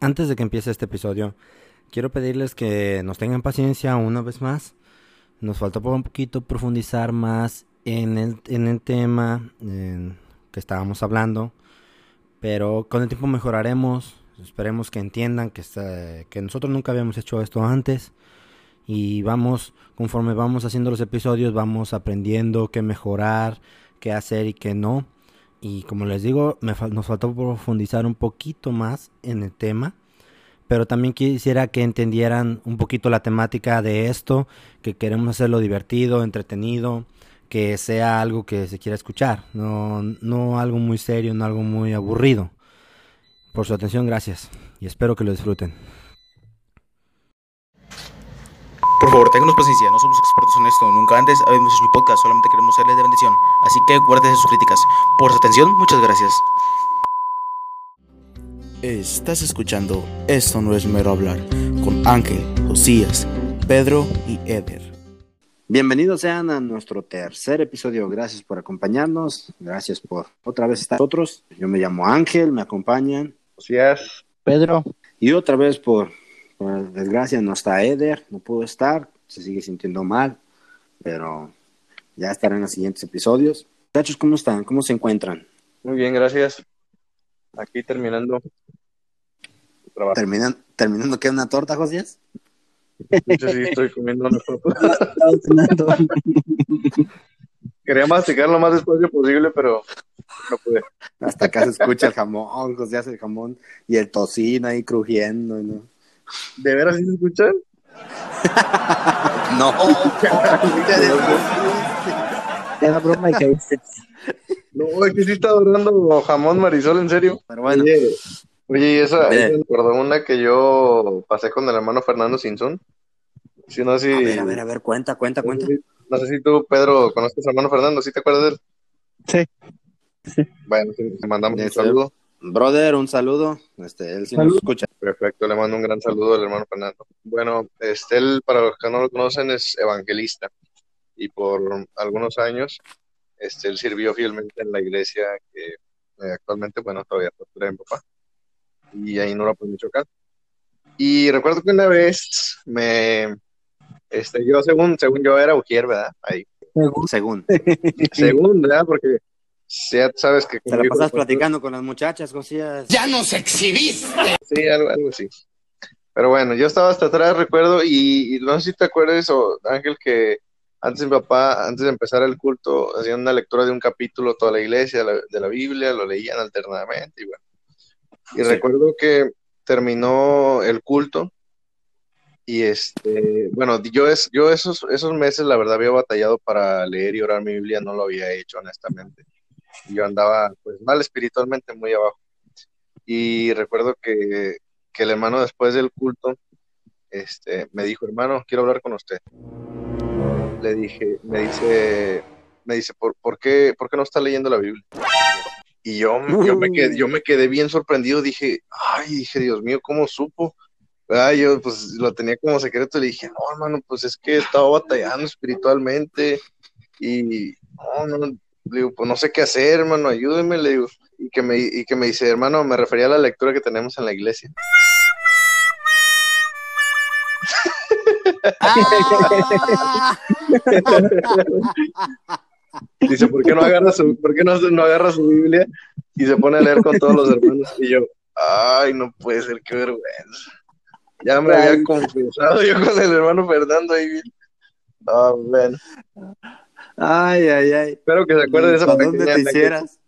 Antes de que empiece este episodio, quiero pedirles que nos tengan paciencia una vez más. Nos faltó por un poquito profundizar más en el, en el tema que estábamos hablando, pero con el tiempo mejoraremos. Esperemos que entiendan que, que nosotros nunca habíamos hecho esto antes y vamos, conforme vamos haciendo los episodios, vamos aprendiendo qué mejorar, qué hacer y qué no. Y como les digo, nos faltó profundizar un poquito más en el tema. Pero también quisiera que entendieran un poquito la temática de esto, que queremos hacerlo divertido, entretenido, que sea algo que se quiera escuchar, no, no algo muy serio, no algo muy aburrido. Por su atención, gracias y espero que lo disfruten. Por favor, ténganos paciencia, no somos expertos en esto, nunca antes habíamos hecho un podcast, solamente queremos serles de bendición. Así que guárdese sus críticas. Por su atención, muchas gracias. Estás escuchando Esto no es mero hablar con Ángel, Josías, Pedro y Eder. Bienvenidos sean a nuestro tercer episodio. Gracias por acompañarnos. Gracias por otra vez estar nosotros. Yo me llamo Ángel, me acompañan Josías, Pedro. Y otra vez por por desgracia no está Eder, no pudo estar, se sigue sintiendo mal, pero ya estará en los siguientes episodios. Muchachos, ¿cómo están? ¿Cómo se encuentran? Muy bien, gracias. Aquí terminando. ¿Terminan, ¿Terminando qué? ¿Una torta, José? Sí, sí, estoy comiendo una torta. Quería masticar lo más despacio posible, pero no pude. Hasta acá se escucha el jamón, José hace el jamón y el tocino ahí crujiendo, ¿no? ¿De veras sí se escuchan? no. Era broma y caíste. No, es que sí está adorando jamón Marisol, en serio. Pero bueno. Oye, oye y esa, me acordó una que yo pasé con el hermano Fernando Sinson. Sí, no, sí. A ver, a ver, a ver, cuenta, cuenta, cuenta. No sé si tú, Pedro, conoces al hermano Fernando, ¿sí te acuerdas de él? Sí. sí. Bueno, te mandamos un saludo. Brother, un saludo. Este, él sí nos escucha. Perfecto, le mando un gran saludo al hermano Fernando. Bueno, este, él, para los que no lo conocen, es evangelista. Y por algunos años, este, él sirvió fielmente en la iglesia que eh, actualmente, bueno, todavía está en papá. Y ahí no lo puedo Michoacán. Y recuerdo que una vez me, este, yo según, según yo era ujier, ¿verdad? Ahí. Según. según, ¿verdad? Porque ya sabes que... Te la pasas platicando con las muchachas, Josías. ¡Ya nos exhibiste! Sí, algo, algo así. Pero bueno, yo estaba hasta atrás, recuerdo, y, no sé si te acuerdas, o, Ángel, que antes mi papá, antes de empezar el culto, hacían una lectura de un capítulo toda la iglesia de la, Biblia, lo leían alternadamente, y bueno. Y recuerdo que terminó el culto, y este, bueno, yo, es, yo esos, esos meses, la verdad, había batallado para leer y orar mi Biblia, no lo había hecho, honestamente yo andaba pues mal espiritualmente muy abajo. Y recuerdo que, el hermano después del culto este, me dijo, hermano, quiero hablar con usted. Le dije, me dice, me dice, ¿por, por, qué, ¿por qué no está leyendo la Biblia? Y yo, yo, me quedé, yo me quedé bien sorprendido, dije, ay, dije, Dios mío, ¿cómo supo? ay yo pues lo tenía como secreto, le dije, no, hermano, pues es que estaba batallando espiritualmente y no, no, le digo, pues no sé qué hacer, hermano, ayúdeme, le digo. Y que me, y que me dice, hermano, me refería a la lectura que tenemos en la iglesia. Dice, ¿por qué no agarra su, por qué no, no agarra su Biblia y se pone a leer con todos los hermanos? Y yo, ay, no puede ser, qué vergüenza. Ya me había confesado yo con el hermano Fernando ahí. Ah, bueno. Ay, ay, ay. Espero que se acuerde de esa ¿Dónde te hicieras?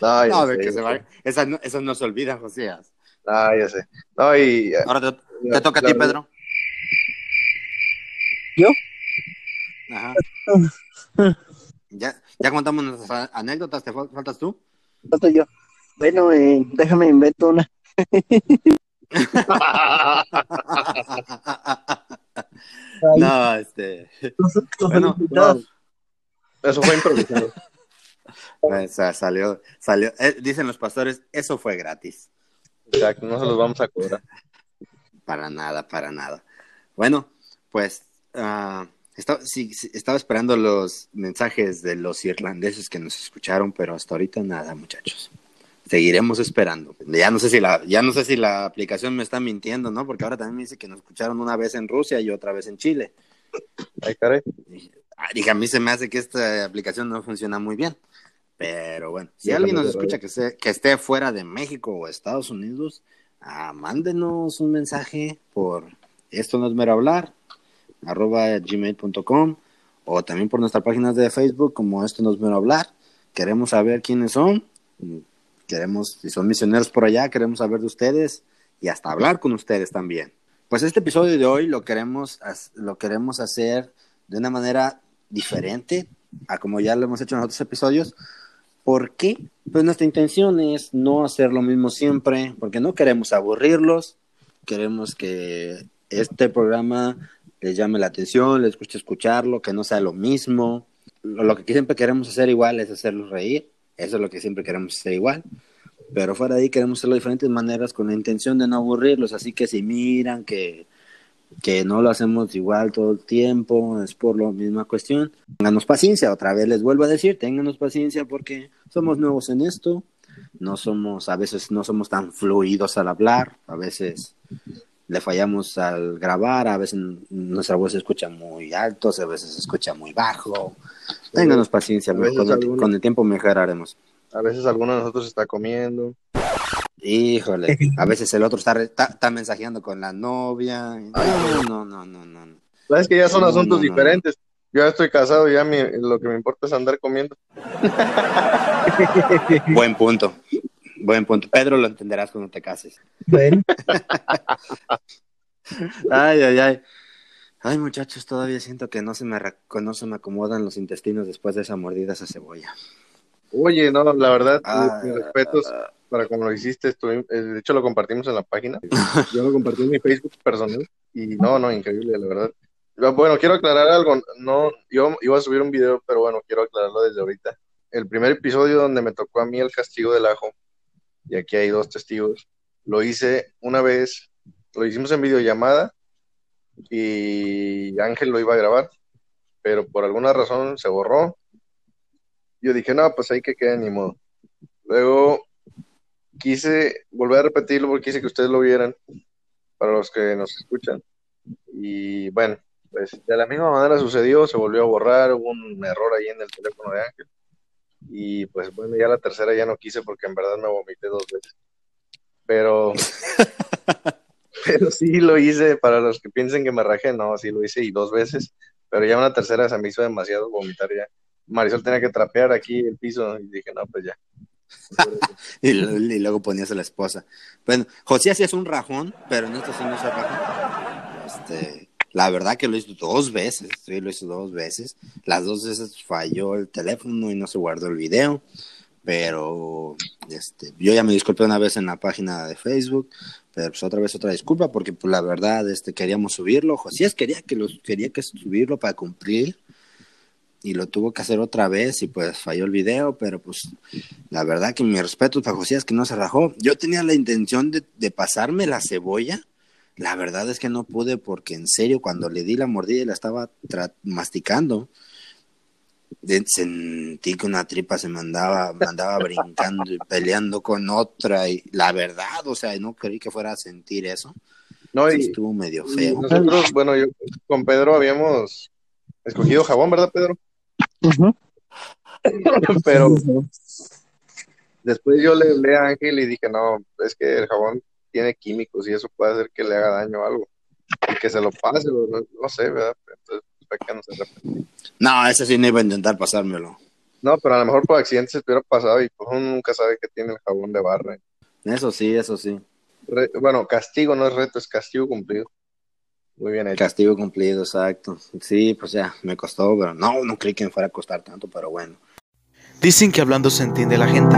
No, no, sé, que se va... esas, no, esas no se olvidan, Josías. Ah, ya sé. No, y... Ahora te, te toca a ti, Pedro. ¿Yo? Ajá. ya, ya contamos nuestras anécdotas, ¿te faltas tú? Falto yo. Bueno, eh, déjame invento una. no, este. Bueno, no, eso fue improvisado. salió, salió. Eh, dicen los pastores, eso fue gratis. Exacto, no se los vamos a cobrar. Para nada, para nada. Bueno, pues uh, estaba, sí, estaba esperando los mensajes de los irlandeses que nos escucharon, pero hasta ahorita nada, muchachos. seguiremos esperando. Ya no sé si la, ya no sé si la aplicación me está mintiendo, ¿no? Porque ahora también me dice que nos escucharon una vez en Rusia y otra vez en Chile. Ay, caray. Ah, Dije, a mí se me hace que esta aplicación no funciona muy bien. Pero bueno, si Sí, alguien nos escucha que esté, que esté fuera de México o Estados Unidos, ah, mándenos un mensaje por esto no es mero hablar, arroba gmail.com o también por nuestra página de Facebook como esto no es mero hablar. Queremos saber quiénes son, queremos, si son misioneros por allá, queremos saber de ustedes y hasta hablar con ustedes también. Pues este episodio de hoy lo queremos, lo queremos hacer de una manera diferente a como ya lo hemos hecho en otros episodios. ¿Por qué? Pues nuestra intención es no hacer lo mismo siempre, porque no queremos aburrirlos, queremos que este programa les llame la atención, les guste escucharlo, que no sea lo mismo. Lo, que siempre queremos hacer igual es hacerlos reír, eso es lo que siempre queremos hacer igual. Pero fuera de ahí queremos hacerlo de diferentes maneras con la intención de no aburrirlos, así que si miran que que no lo hacemos igual todo el tiempo, es por la misma cuestión. Ténganos paciencia, otra vez les vuelvo a decir, ténganos paciencia porque somos nuevos en esto, no somos, a veces no somos tan fluidos al hablar, a veces le fallamos al grabar, a veces nuestra voz se escucha muy alto, a veces se escucha muy bajo. Ténganos paciencia, con el, con el tiempo mejoraremos. A veces alguno de nosotros está comiendo. Híjole, a veces el otro está, re- está, está mensajeando con la novia. No, no, no, no, no. no. Sabes que ya son No, asuntos no, no, diferentes. Yo ya estoy casado y ya mi- lo que me importa es andar comiendo. Buen punto. Buen punto. Pedro lo entenderás cuando te cases. Bueno, Ay, ay, ay. Ay, muchachos, todavía siento que no se me, no se me acomodan los intestinos después de esa mordida, esa cebolla. Oye, no, la verdad, Ah, mis respetos para como lo hiciste. eh, de hecho, lo compartimos en la página. Yo lo compartí en mi Facebook personal. Y no, no, increíble, la verdad. Bueno, quiero aclarar algo. No, yo iba a subir un video, pero bueno, quiero aclararlo desde ahorita. El primer episodio donde me tocó a mí el castigo del ajo, y aquí hay dos testigos, lo hice una vez, lo hicimos en videollamada y Ángel lo iba a grabar, pero por alguna razón se borró. Yo dije, no, pues ahí que quede ni modo. Luego quise volver a repetirlo porque quise que ustedes lo vieran, para los que nos escuchan. Y bueno, pues de la misma manera sucedió, se volvió a borrar, hubo un error ahí en el teléfono de Ángel. Y pues bueno, ya la tercera ya no quise porque en verdad me vomité dos veces. Pero, pero sí lo hice, para los que piensen que me rajé, no, sí lo hice y dos veces. Pero ya una tercera se me hizo demasiado vomitar ya. Marisol tenía que trapear aquí el piso y dije, no, pues ya. Y, luego ponías a la esposa. Bueno, José sí es un rajón, pero en esto sí no es rajón. Este, la verdad que lo hizo dos veces, sí, lo hizo dos veces. Las dos veces falló el teléfono y no se guardó el video. Pero este, yo ya me disculpé una vez en la página de Facebook, pero pues otra vez otra disculpa porque pues la verdad este queríamos subirlo. Josías quería que los quería que subirlo para cumplir y lo tuvo que hacer otra vez y pues falló el video, pero pues la verdad que mi respeto para Josías que no se rajó. Yo tenía la intención de, de pasarme la cebolla. La verdad es que no pude porque en serio cuando le di la mordida y la estaba masticando, sentí que una tripa se me andaba, me andaba brincando y peleando con otra y la verdad, o sea, no creí que fuera a sentir eso. No, y, estuvo medio y feo. nosotros, bueno, yo con Pedro habíamos escogido jabón, ¿verdad, Pedro? Pero después yo le hablé a Ángel y dije, no, es que el jabón tiene químicos y eso puede hacer que le haga daño o algo. Y que se lo pase, no, no sé, ¿verdad? Entonces, fue que no se arrepintió. No, ese sí no iba a intentar pasármelo. No, pero a lo mejor por accidente se estuviera pasado y pues uno nunca sabe que tiene el jabón de barra. Eso sí, eso sí. Re- bueno, castigo no es reto, es castigo cumplido. Muy bien hecho. Castigo cumplido, exacto. Sí, pues ya, me costó, pero no, no creí que me fuera a costar tanto, pero bueno. Dicen que hablando se entiende la gente.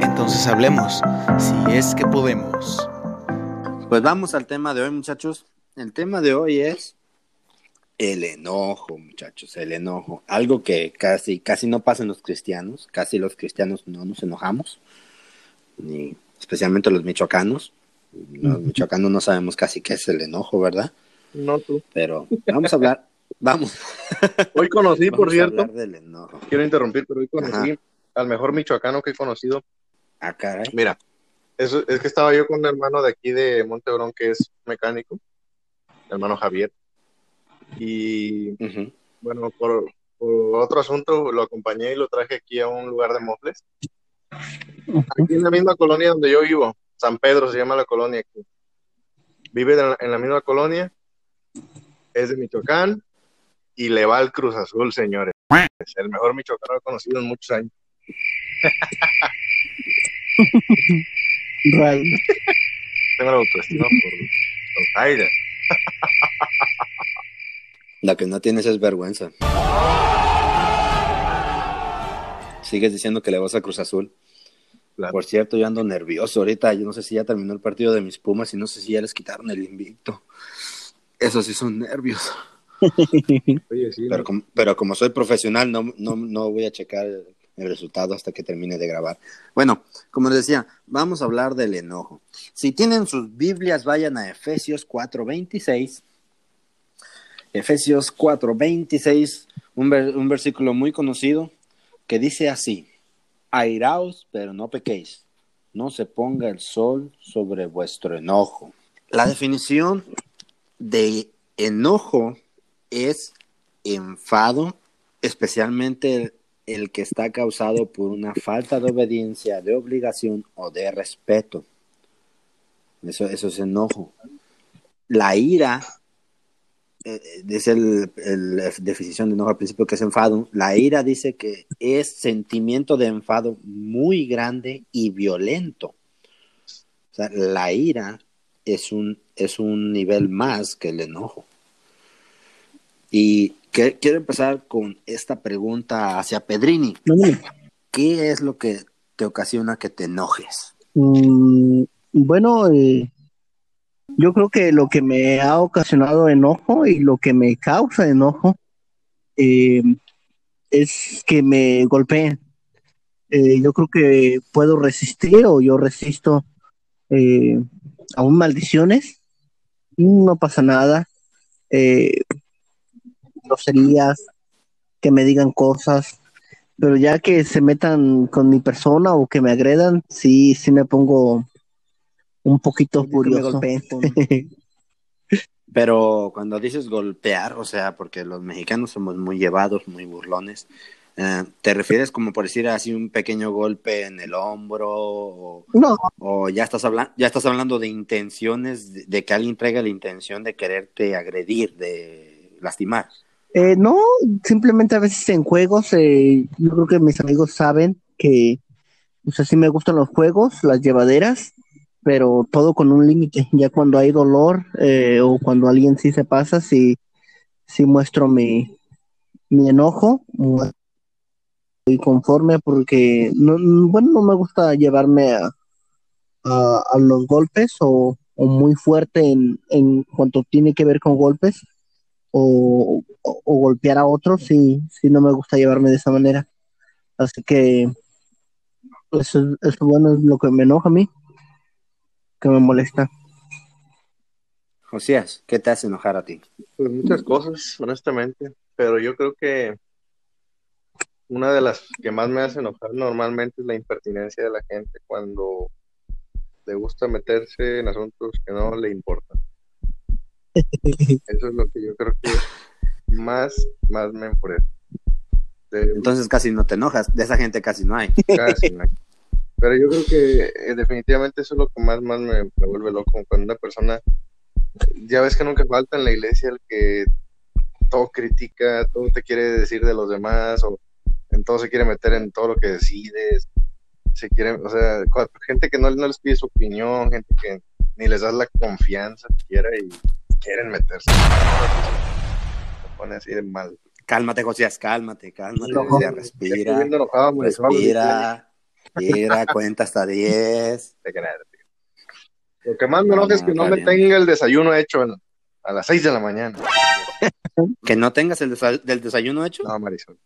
Entonces hablemos, si es que podemos. Pues vamos al tema de hoy, muchachos. El tema de hoy es el enojo, muchachos, el enojo. Algo que casi, casi no pasa en los cristianos. Casi los cristianos no nos enojamos, ni especialmente los michoacanos. Los michoacanos no sabemos casi qué es el enojo, ¿verdad? No tú. Pero vamos a hablar, vamos, Hoy conocí, por cierto, hablar del enojo. quiero interrumpir, pero hoy conocí al mejor michoacano que he conocido Ah, caray. Mira, eso, es que estaba yo con un hermano de aquí de Montebrón que es mecánico, hermano Javier. Y Ujú. bueno, por, por otro asunto lo acompañé y lo traje aquí a un lugar de mofles. Aquí en la misma colonia donde yo vivo, San Pedro se llama la colonia aquí. Vive en la, en la misma colonia, es de Michoacán y le va al Cruz Azul, señores. Es el mejor michoacano conocido en muchos años. Tengo la autoestima por, por Jaira. La que no tienes es vergüenza. Sigues diciendo que le vas a Cruz Azul. Claro. Por cierto, yo ando nervioso ahorita. Yo no sé si ya terminó el partido de mis Pumas y no sé si ya les quitaron el invicto. Eso sí son nervios. Oye, sí, Pero, com- pero como soy profesional, no, no, no voy a checar el resultado hasta que termine de grabar. Bueno, como les decía, vamos a hablar del enojo. Si tienen sus Biblias, vayan a Efesios 4:26. Efesios 4:26, un, ver- un versículo muy conocido que dice así: Airaos, pero no pequéis. No se ponga el sol sobre vuestro enojo. La definición de enojo es enfado, especialmente el, que está causado por una falta de obediencia, de obligación o de respeto. Eso, es enojo. La ira, eh, eh, dice el- la definición de enojo al principio que es enfado, la ira dice que es sentimiento de enfado muy grande y violento. O sea, la ira es un, es un nivel más que el enojo. Y que- quiero empezar con esta pregunta hacia Pedrini. ¿Qué es lo que te ocasiona que te enojes? Mm, bueno, eh, yo creo que lo que me ha ocasionado enojo y lo que me causa enojo eh, es que me golpeen. Eh, yo creo que puedo resistir o yo resisto eh, aún maldiciones. No pasa nada. Eh, groserías, que me digan cosas, pero ya que se metan con mi persona o que me agredan, sí, sí me pongo un poquito furioso. Pero cuando dices golpear, o sea, porque los mexicanos somos muy llevados, muy burlones, eh, ¿te refieres como por decir así un pequeño golpe en el hombro o, No, o ya estás hablando ya estás hablando de intenciones de, de que alguien traiga la intención de quererte agredir, de lastimar? eh, no, simplemente a veces en juegos, eh, yo creo que mis amigos saben que, o sea, sí me gustan los juegos, las llevaderas, pero todo con un límite. Ya cuando hay dolor eh, o cuando alguien sí se pasa, sí, sí muestro mi, mi enojo, muy conforme porque, no, no- bueno, no me gusta llevarme a, a, a los golpes o, o muy fuerte en, en cuanto tiene que ver con golpes o, o- o golpear a otros, sí, sí no me gusta llevarme de esa manera. Así que eso, eso bueno es lo que me enoja a mí, que me molesta. Josías, ¿qué te hace enojar a ti? Pues muchas cosas, honestamente, pero yo creo que una de las que más me hace enojar normalmente es la impertinencia de la gente cuando le gusta meterse en asuntos que no le importan. Eso es lo que yo creo que más, más me enfurece. De- Entonces casi no te enojas, de esa gente casi no hay. casi no hay. Pero yo creo que eh, definitivamente eso es lo que más, más me, me vuelve loco. Cuando una persona, ya ves que nunca falta en la iglesia el que todo critica, todo te quiere decir de los demás, o en todo se quiere meter en todo lo que decides. Se quiere, o sea, gente que no, no les pide su opinión, gente que ni les das la confianza siquiera y quieren meterse. Se pone así de mal. Cálmate, Josías, cálmate, cálmate, No, Josías, respira, enojado, respira, respira, cuenta hasta 10. de que nada, tío. Lo que más me enoja es que no me bien. tenga el desayuno hecho en- a las 6 de la mañana. Que no tengas el desa- del desayuno hecho. No, Marisol.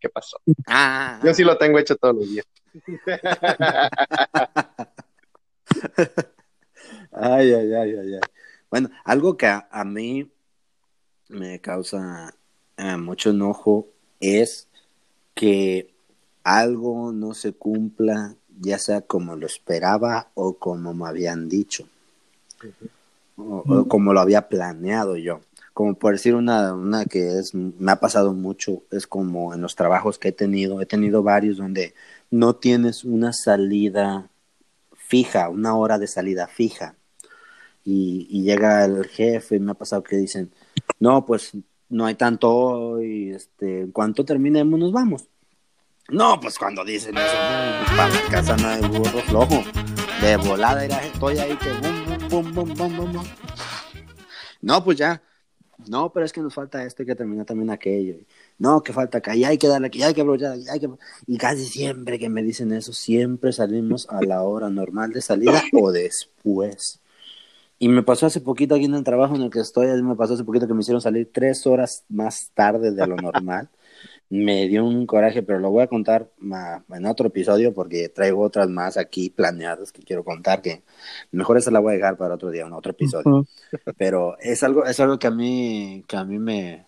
¿Qué pasó? Ah, Yo sí lo tengo hecho todos los días. Ay, ay, ay, ay, ay. Bueno, algo que a, a mí me causa eh, mucho enojo es que algo no se cumpla ya sea como lo esperaba o como me habían dicho, o, o como lo había planeado yo. Como por decir una, una que es, me ha pasado mucho, es como en los trabajos que he tenido, he tenido varios donde no tienes una salida fija, una hora de salida fija. Y, llega el jefe y me ha pasado que dicen, no, pues no hay tanto hoy, este, en cuanto terminemos nos vamos. No, pues cuando dicen eso, para la casa no hay burro flojo. De volada estoy ahí que bum, bum, bum, bum, bum, bum. No, pues ya. No, pero es que nos falta este que termina también aquello. No, que falta acá, y hay que darle aquí, hay que aprovechar, y hay que... Y casi siempre que me dicen eso, siempre salimos a la hora normal de salida o después. Y me pasó hace poquito aquí en el trabajo en el que estoy, me pasó hace poquito que me hicieron salir tres horas más tarde de lo normal. Me dio un coraje, pero lo voy a contar en otro episodio porque traigo otras más aquí planeadas que quiero contar, que mejor esa la voy a dejar para otro día, en otro episodio. Pero es algo, es algo que a mí, que a mí me,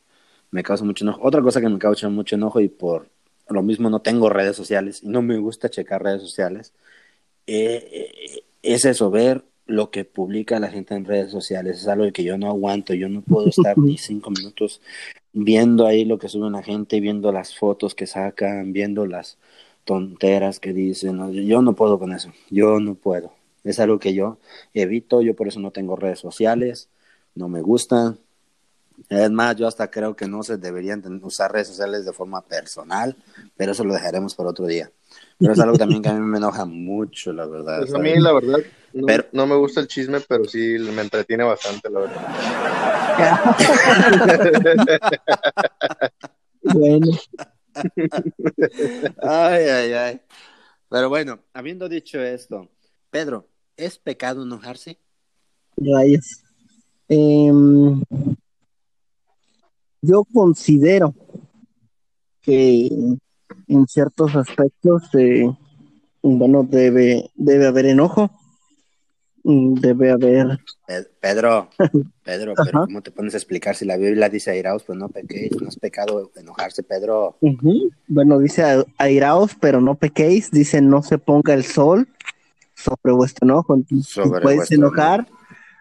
me causa mucho enojo. Otra cosa que me causa mucho enojo y por lo mismo no tengo redes sociales y no me gusta checar redes sociales, eh, eh, es eso, ver lo que publica la gente en redes sociales. Es algo que yo no aguanto. Yo no puedo estar ni cinco minutos viendo ahí lo que sube la gente, viendo las fotos que sacan, viendo las tonteras que dicen. Yo no puedo con eso. Yo no puedo. Es algo que yo evito. Yo por eso no tengo redes sociales. No me gustan. Es más, yo hasta creo que no se deberían usar redes sociales de forma personal, pero eso lo dejaremos por otro día. Pero es algo también que a mí me enoja mucho, la verdad. Pues a mí, la verdad, no, Pero- no me gusta el chisme, pero sí me entretiene bastante, la verdad. Bueno, Ay, ay, ay. Pero bueno, habiendo dicho esto, Pedro, ¿es pecado enojarse? rayos. Em, yo considero que en ciertos aspectos, eh, bueno, debe, debe haber enojo, debe haber, Pe- Pedro, Pedro, pero. ¿cómo te pones a explicar si la Biblia dice airaos, pues no pequéis? No es pecado enojarse, Pedro. bueno, dice "A- airaos, pero no pequéis, dice no se ponga el sol sobre vuestro enojo, entonces Sobre puedes enojar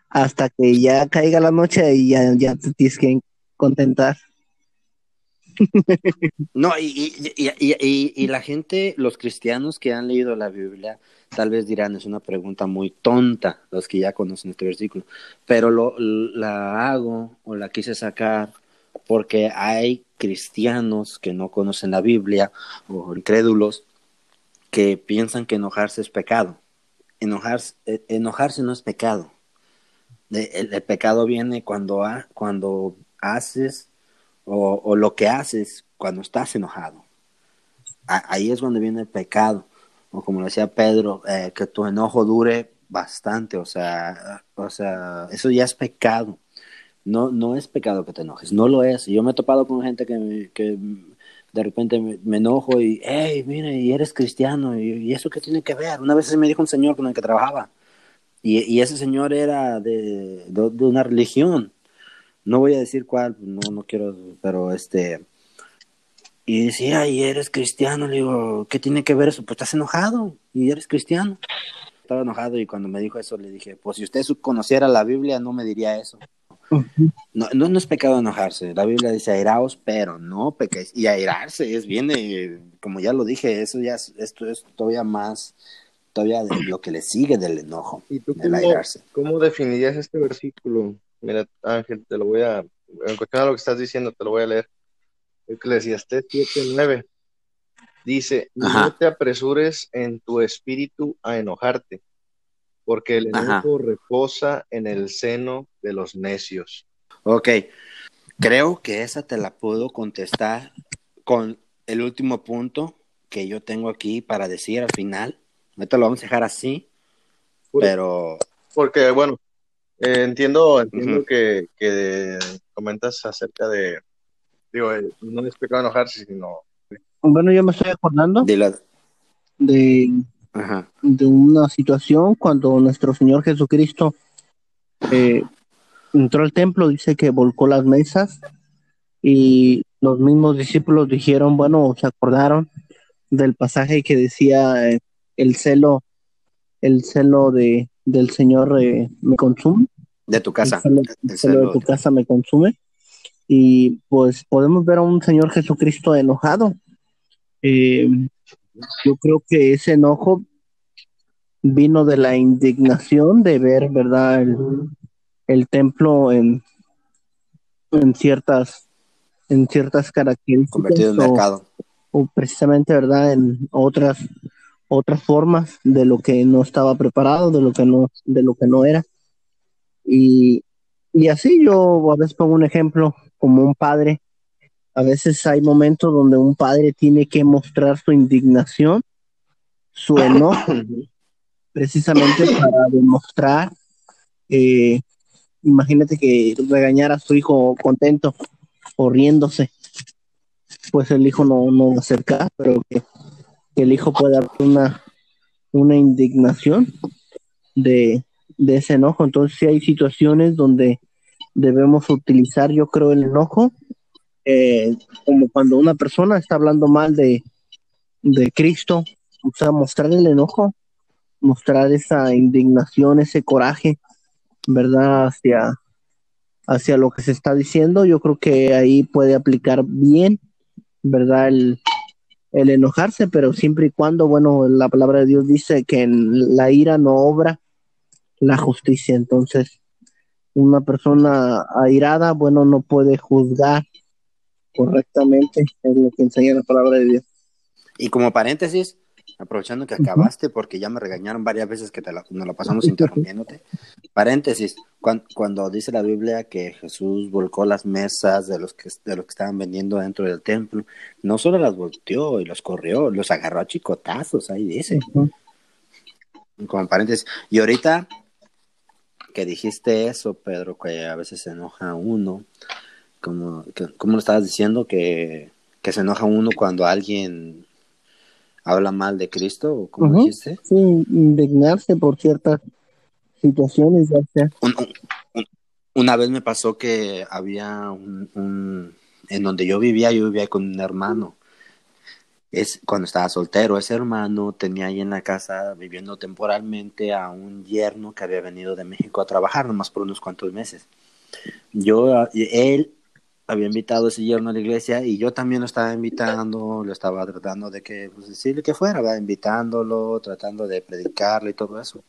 hasta que ya caiga la noche y ya, ya te tienes que contentar. No, y, y, y, y, la gente, los cristianos que han leído la Biblia, tal vez dirán, es una pregunta muy tonta, los que ya conocen este versículo, pero lo, la hago o la quise sacar porque hay cristianos que no conocen la Biblia o incrédulos que piensan que enojarse es pecado. Enojarse, eh, enojarse no es pecado. El, pecado viene cuando, cuando haces o, o lo que haces cuando estás enojado. Ahí es donde viene el pecado. O como decía Pedro, eh, que tu enojo dure bastante. O sea, o sea, eso ya es pecado. No, no es pecado que te enojes, no lo es. Yo me he topado con gente que, me- que de repente me, enojo y, hey, mire, y eres cristiano, y, eso qué tiene que ver. Una vez me dijo un señor con el que trabajaba, y, y ese señor era de, de una religión. No voy a decir cuál, no, no quiero, pero este. Y decía, y eres cristiano, le digo, ¿qué tiene que ver eso? Pues estás enojado y eres cristiano. Estaba enojado y cuando me dijo eso le dije, pues si usted conociera la Biblia no me diría eso. No, no, no es pecado enojarse. La Biblia dice airaos, pero no pequéis. Y airarse es viene, como ya lo dije, eso ya es, esto es todavía más, todavía de lo que le sigue del enojo, ¿Y tú cómo, airarse. cómo definirías este versículo? Mira, Ángel, te lo voy a, en cuestión a lo que estás diciendo, te lo voy a leer. Eclesiastés 7:9 dice, Ajá. no te apresures en tu espíritu a enojarte, porque el Ajá. enojo reposa en el seno de los necios. Ok, creo que esa te la puedo contestar con el último punto que yo tengo aquí para decir al final. Ahorita lo vamos a dejar así, pero Porque, bueno, eh, entiendo, entiendo que, que comentas acerca de, digo, eh, no es pecado enojarse, sino Bueno, yo me estoy acordando de, Ajá. de una situación cuando nuestro Señor Jesucristo eh, entró al templo, dice que volcó las mesas y los mismos discípulos dijeron, bueno, se acordaron del pasaje que decía, eh, el celo, el celo de, del Señor eh, me consume. De tu casa. El celo, El el celo de tu casa me consume. Y pues podemos ver a un Señor Jesucristo enojado. Eh, yo creo que ese enojo vino de la indignación de ver, ¿verdad? El, el templo en, en ciertas en ciertas características Convertido en o- mercado. o precisamente, ¿verdad? En otras otras formas de lo que no estaba preparado, de lo que no de lo que no era. Y, y así yo a veces pongo un ejemplo como un padre. A veces hay momentos donde un padre tiene que mostrar su indignación, su enojo, precisamente para demostrar, eh, imagínate que regañar a su hijo contento o riéndose, pues el hijo no, no va a hacer caso, pero que, que el hijo pueda haber una, una indignación de, de ese enojo. Entonces, sí hay situaciones donde debemos utilizar, yo creo, el enojo, eh, como cuando una persona está hablando mal de, de Cristo, o sea, mostrar el enojo, mostrar esa indignación, ese coraje, ¿verdad? Hacia, hacia lo que se está diciendo, yo creo que ahí puede aplicar bien, ¿verdad? El, el enojarse, pero siempre y cuando, bueno, la palabra de Dios dice que en la ira no obra la justicia, entonces una persona airada, bueno, no puede juzgar correctamente, es lo que enseña la palabra de Dios. Y como paréntesis, aprovechando que acabaste, porque ya me regañaron varias veces que te la, nos la pasamos interrumpiéndote. Paréntesis, cuan- cuando, dice la Biblia que Jesús volcó las mesas de los que de los que estaban vendiendo dentro del templo, no solo las volteó y los corrió, los agarró a chicotazos, ahí dice. Como paréntesis. Y ahorita que dijiste eso, Pedro, que a veces se enoja uno, como, que- ¿cómo lo estabas diciendo? Que, que se enoja uno cuando alguien habla mal de Cristo, ¿o dijiste? Sí, indignarse por ciertas situaciones, ya sea. Un- un- un- una vez me pasó que había un, un- en donde yo vivía, yo vivía con un hermano. Es cuando estaba soltero, ese hermano tenía ahí en la casa viviendo temporalmente a un yerno que había venido de México a trabajar nomás por unos cuantos meses. Yo, él había invitado a ese yerno a la iglesia y yo también lo estaba invitando, lo estaba tratando de que, pues decirle que fuera, ¿verdad? invitándolo, tratando de predicarle y todo eso.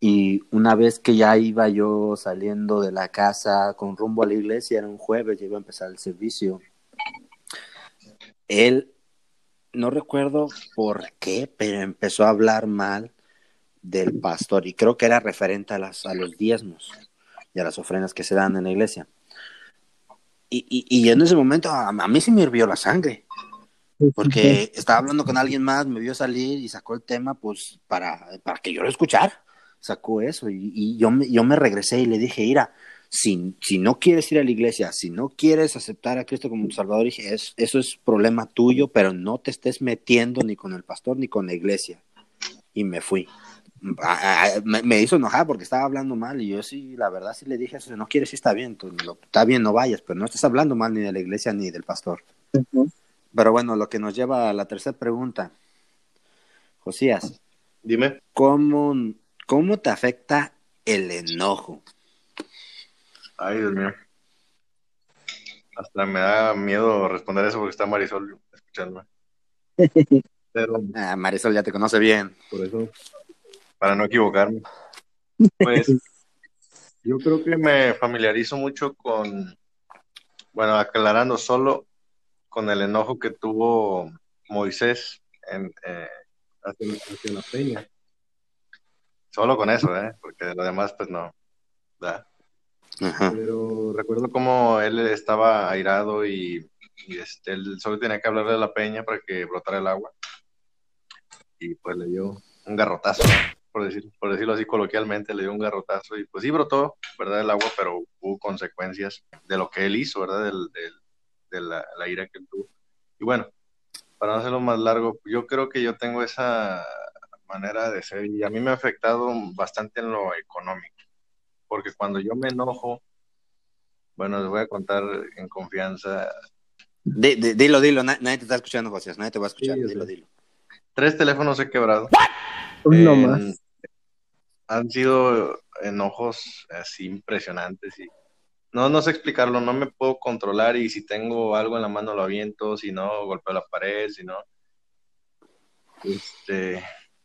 Y una vez que ya iba yo saliendo de la casa con rumbo a la iglesia, era un jueves, ya iba a empezar el servicio. Él, no recuerdo por qué, pero empezó a hablar mal del pastor y creo que era referente a, las, a los diezmos y a las ofrendas que se dan en la iglesia. Y, y, y en ese momento a, a mí se me hirvió la sangre porque estaba hablando con alguien más, me vio salir y sacó el tema, pues, para, para que yo lo escuchara. Sacó eso y, y yo, me, yo me regresé y le dije, Ira, si, si no quieres ir a la iglesia, si no quieres aceptar a Cristo como tu Salvador, dije, es, eso es problema tuyo, pero no te estés metiendo ni con el pastor ni con la iglesia. Y me fui. A- a- Me, me hizo enojar porque estaba hablando mal y yo sí, la verdad sí le dije, si no quieres, sí está bien, tú, lo- está bien, no vayas, pero no estás hablando mal ni de la iglesia ni del pastor. Pero bueno, lo que nos lleva a la tercera pregunta. Josías, Dime. ¿cómo, cómo te afecta el enojo? Ay, Dios mío. Hasta me da miedo responder eso porque está Marisol escuchándome. Pero Ah, Marisol ya te conoce bien. por eso, para no equivocarme. Pues yo creo que me familiarizo mucho con, bueno, aclarando solo con el enojo que tuvo Moisés en, eh, hacia, hacia la peña. Solo con eso, ¿eh? Porque de lo demás, pues no. Ajá. Pero recuerdo cómo él estaba airado y, y, este, él solo tenía que hablarle de la peña para que brotara el agua. Y pues le dio un garrotazo. Por, decir, por decirlo así coloquialmente, le dio un garrotazo y pues sí brotó, ¿verdad? El agua, pero hubo consecuencias de lo que él hizo, ¿verdad? Del, del- de la, la ira que él tuvo. Y bueno, para no hacerlo más largo, yo creo que yo tengo esa manera de ser y a mí me ha afectado bastante en lo económico, porque cuando yo me enojo, bueno, les voy a contar en confianza, Di- di- dilo, dilo, na- nadie te está escuchando, Josías, nadie te va a escuchar, Sí, dilo, sé. dilo. tres teléfonos he quebrado. Más. Han sido enojos así impresionantes y no, no sé explicarlo, no me puedo controlar y si tengo algo en la mano lo aviento, si no, golpeo la pared, si no. Este,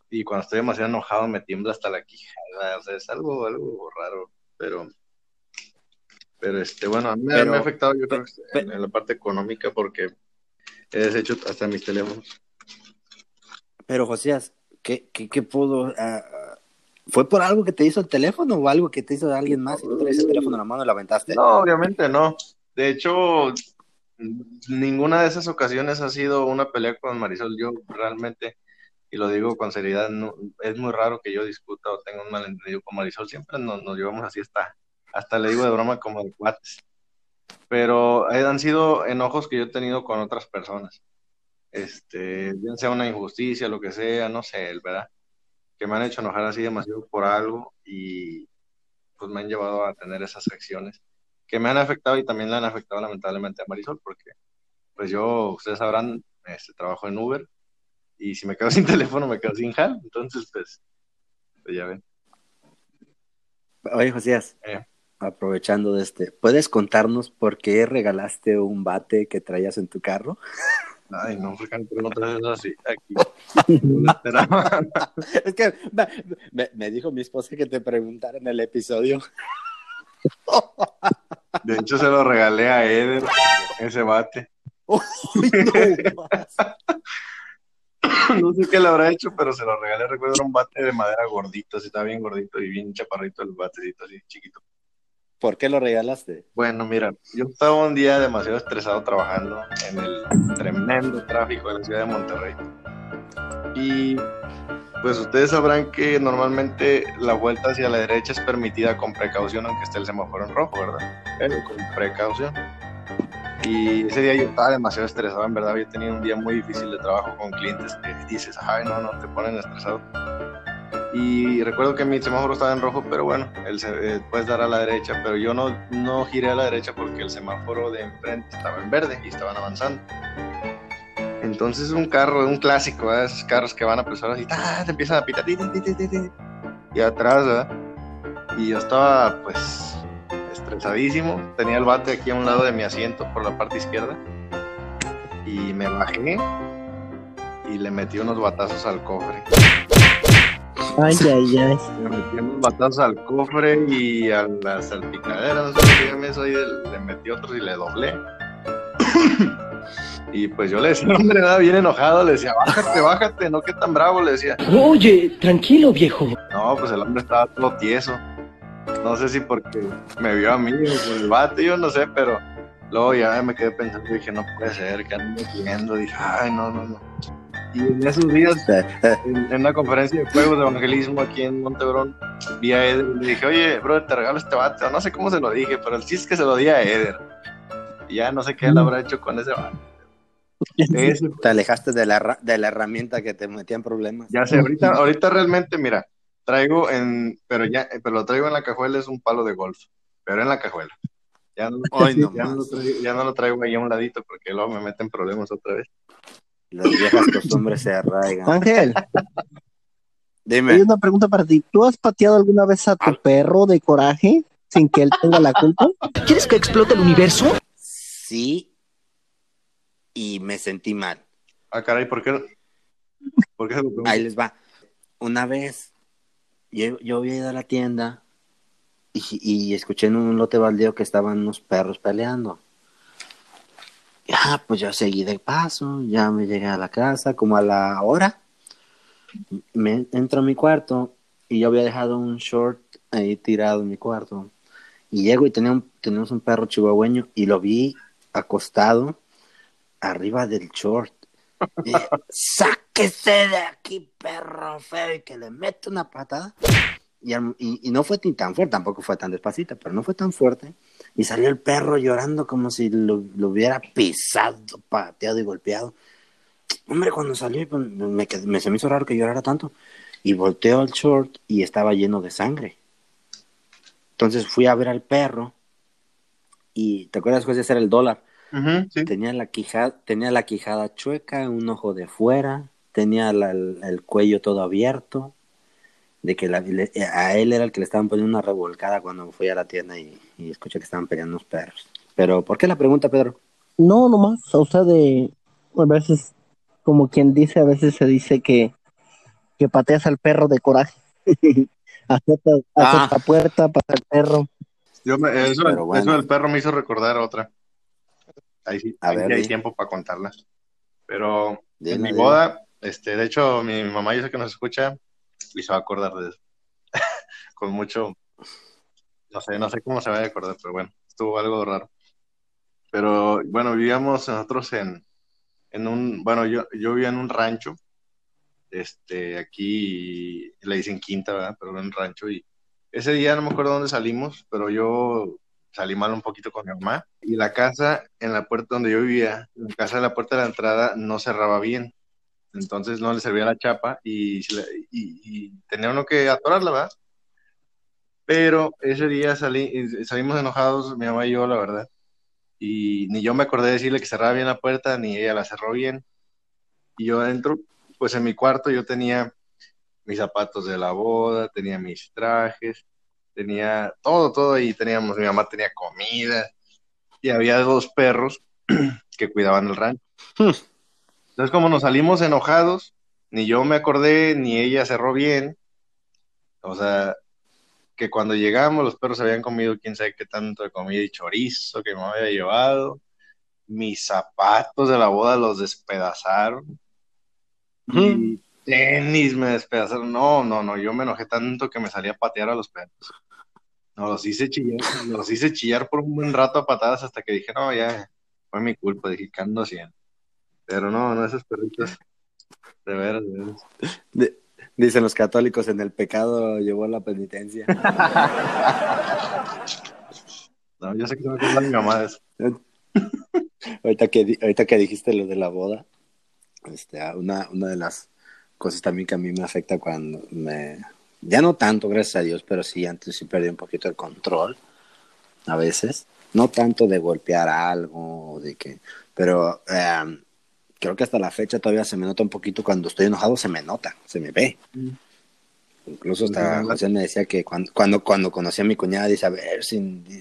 y cuando estoy demasiado enojado me tiembla hasta la quijada, o sea, es algo, algo raro, pero, pero este, bueno, a mí me- Pero- me ha afectado yo creo que en, en la parte económica porque he deshecho hasta mis teléfonos. Pero, Josías, ¿qué, qué, qué pudo? ah, ¿Fue por algo que te hizo el teléfono o algo que te hizo alguien más y tú traes el teléfono en la mano y lo aventaste? No, obviamente no. De hecho, ninguna de esas ocasiones ha sido una pelea con Marisol. Yo realmente, y lo digo con seriedad, no, es muy raro que yo discuta o tenga un malentendido con Marisol. Siempre nos, nos llevamos así hasta, hasta le digo de broma como de cuates. Pero eh, han sido enojos que yo he tenido con otras personas. Este, bien sea una injusticia, lo que sea, no sé, ¿verdad? Que me han hecho enojar así demasiado por algo y pues me han llevado a tener esas acciones que me han afectado y también le han afectado lamentablemente a Marisol, porque pues yo, ustedes sabrán, este, trabajo en Uber y si me quedo sin teléfono me quedo sin jal, entonces pues, pues ya ven. Oye, Josías, Eh. aprovechando de este, ¿puedes contarnos por qué regalaste un bate que traías en tu carro? Ay, no, no preguntas eso así aquí. No es que me, me- me dijo mi esposa que te preguntara en el episodio. De hecho se lo regalé a Eder, ese bate. Uy, no más. No sé qué le habrá hecho, pero se lo regalé. Recuerdo era un bate de madera gordito, así estaba bien gordito y bien chaparrito el batecito así chiquito. ¿Por qué lo regalaste? Bueno, mira, yo estaba un día demasiado estresado trabajando en el tremendo tráfico de la ciudad de Monterrey. Y pues ustedes sabrán que normalmente la vuelta hacia la derecha es permitida con precaución, aunque esté el semáforo en rojo, ¿verdad? Pero con precaución. Y ese día yo estaba demasiado estresado, en verdad, había tenido un día muy difícil de trabajo con clientes que dices, ay, no, no, te ponen estresado. Y recuerdo que mi semáforo estaba en rojo, pero bueno, se, eh, puedes dar a la derecha, pero yo no, no giré a la derecha porque el semáforo de enfrente estaba en verde y estaban avanzando. Entonces un carro, un clásico, ¿verdad? esos carros que van a pesar así, ¡tá! te empiezan a pitar, y atrás, ¿verdad? Y yo estaba pues estresadísimo, tenía el bate aquí a un lado de mi asiento por la parte izquierda y me bajé y le metí unos batazos al cofre. Ay, ay, ay. Le metí unos batazos al cofre y a la salpicadera, no sé ahí le, metí otros y le doblé. y pues yo le decía, hombre, nada, bien enojado, le decía, bájate, bájate, no que tan bravo, le decía. Oye, tranquilo, viejo. No, pues el hombre estaba todo tieso. No sé si porque me vio a mí el bate, yo no sé, pero luego ya me quedé pensando, dije, no puede ser, que ando viendo, dije, ay, no, no, no. Y en esos días en, en una conferencia de juegos de evangelismo aquí en Montebrón, vi a Eder y le dije, oye, bro, te regalo este bate. O No sé cómo se lo dije, pero el sí es que se lo di a Eder. Y ya no sé qué él habrá hecho con ese bate. Ese- Te alejaste de la, de la herramienta que te metía en problemas. ya sé, ahorita, ahorita realmente, mira, traigo en, pero ya, pero lo traigo en la cajuela, es un palo de golf, pero en la cajuela. Ya no, Ay, no ya no, lo traigo, ya no lo traigo ahí a un ladito porque luego me meten problemas otra vez. Las viejas costumbres se arraigan. Ángel, hay Dime, una pregunta para ti. ¿Tú has pateado alguna vez a tu perro de coraje sin que él tenga la culpa? ¿Quieres que explote el universo? sí, y me sentí mal. Ah, caray, ¿por qué? ¿Por qué se lo pregunto? Ahí les va. Una vez, yo, yo había ido a la tienda y, y escuché en un lote baldío que estaban unos perros peleando. Ya, pues yo seguí de paso, ya me llegué a la casa, como a la hora. Me entro a mi cuarto y yo había dejado un short ahí tirado en mi cuarto. Y llego y tenía un- teníamos un perro chihuahueño y lo vi acostado arriba del short. Y dije, sáquese de aquí, perro feo, y que le mete una patada. Y, y- y no fue tan fuerte, tampoco fue tan despacito, pero no fue tan fuerte. Y salió el perro llorando como si lo, lo hubiera pisado, pateado y golpeado. Hombre, cuando salió, pues, me, me- se me hizo raro que llorara tanto. Y volteó al short y estaba lleno de sangre. Entonces fui a ver al perro. Y te acuerdas, José, ese era el dólar. Ujú, sí. Tenía la quijada, tenía la quijada chueca, un ojo de fuera, tenía la- el, el cuello todo abierto, de que la- le- a él era el que le estaban poniendo una revolcada cuando fui a la tienda y, y escuché que estaban peleando unos perros. Pero, ¿por qué la pregunta, Pedro? No, nomás, o sea, de a veces, como quien dice, a veces se dice que, que pateas al perro de coraje. Azota, Ah. azota puerta, pasa al perro. Yo me- eso, Pero bueno. eso del perro me hizo recordar otra. Ahí sí, A ahí ver, hay tiempo para contarla. Pero en mi boda, este, de hecho, mi mamá, yo sé que nos escucha y se va a acordar de eso. Con mucho, no sé, no sé cómo se va a acordar, pero bueno, estuvo algo raro. Pero bueno, vivíamos nosotros en, en un, bueno, yo, yo vivía en un rancho, este, aquí le dicen quinta, ¿verdad? Pero en un rancho y ese día no me acuerdo dónde salimos, pero yo salí mal un poquito con mi mamá y la casa en la puerta donde yo vivía, la casa en la puerta de la entrada no cerraba bien, entonces no le servía la chapa y, y- y tenía uno que atorarla, ¿verdad? Pero ese día salí, salimos enojados, mi mamá y yo, la verdad, y ni yo me acordé de decirle que cerraba bien la puerta, ni ella la cerró bien. Y yo adentro, pues en mi cuarto yo tenía mis zapatos de la boda, tenía mis trajes, tenía todo, todo ahí teníamos, mi mamá tenía comida y había dos perros que cuidaban el rancho. Entonces como nos salimos enojados, ni yo me acordé, ni ella cerró bien, o sea, que cuando llegamos los perros habían comido quién sabe qué tanto de comida y chorizo que me había llevado, mis zapatos de la boda los despedazaron. Y tenis me despedazaron. No, no, no, yo me enojé tanto que me salí a patear a los perros. No, los hice chillar, los hice chillar por un buen rato a patadas hasta que dije, no, ya, fue mi culpa, dije, ¿qué ando haciendo? Pero no, no, esos perritos, de veras, de veras. De- dicen los católicos, en el pecado llevó la penitencia. No, yo sé que se me acuerda mi mamá de eso. ahorita, que, ahorita que dijiste lo de la boda, este, ah, una, una de las cosas también que a mí me afecta cuando me... Ya no tanto, gracias a Dios, pero sí, antes sí perdí un poquito el control, a veces. No tanto de golpear algo, de que... Pero eh, creo que hasta la fecha todavía se me nota un poquito cuando estoy enojado, se me nota, se me ve. Incluso hasta. José me decía que cuando, cuando, cuando conocí a mi cuñada, dice, a ver si,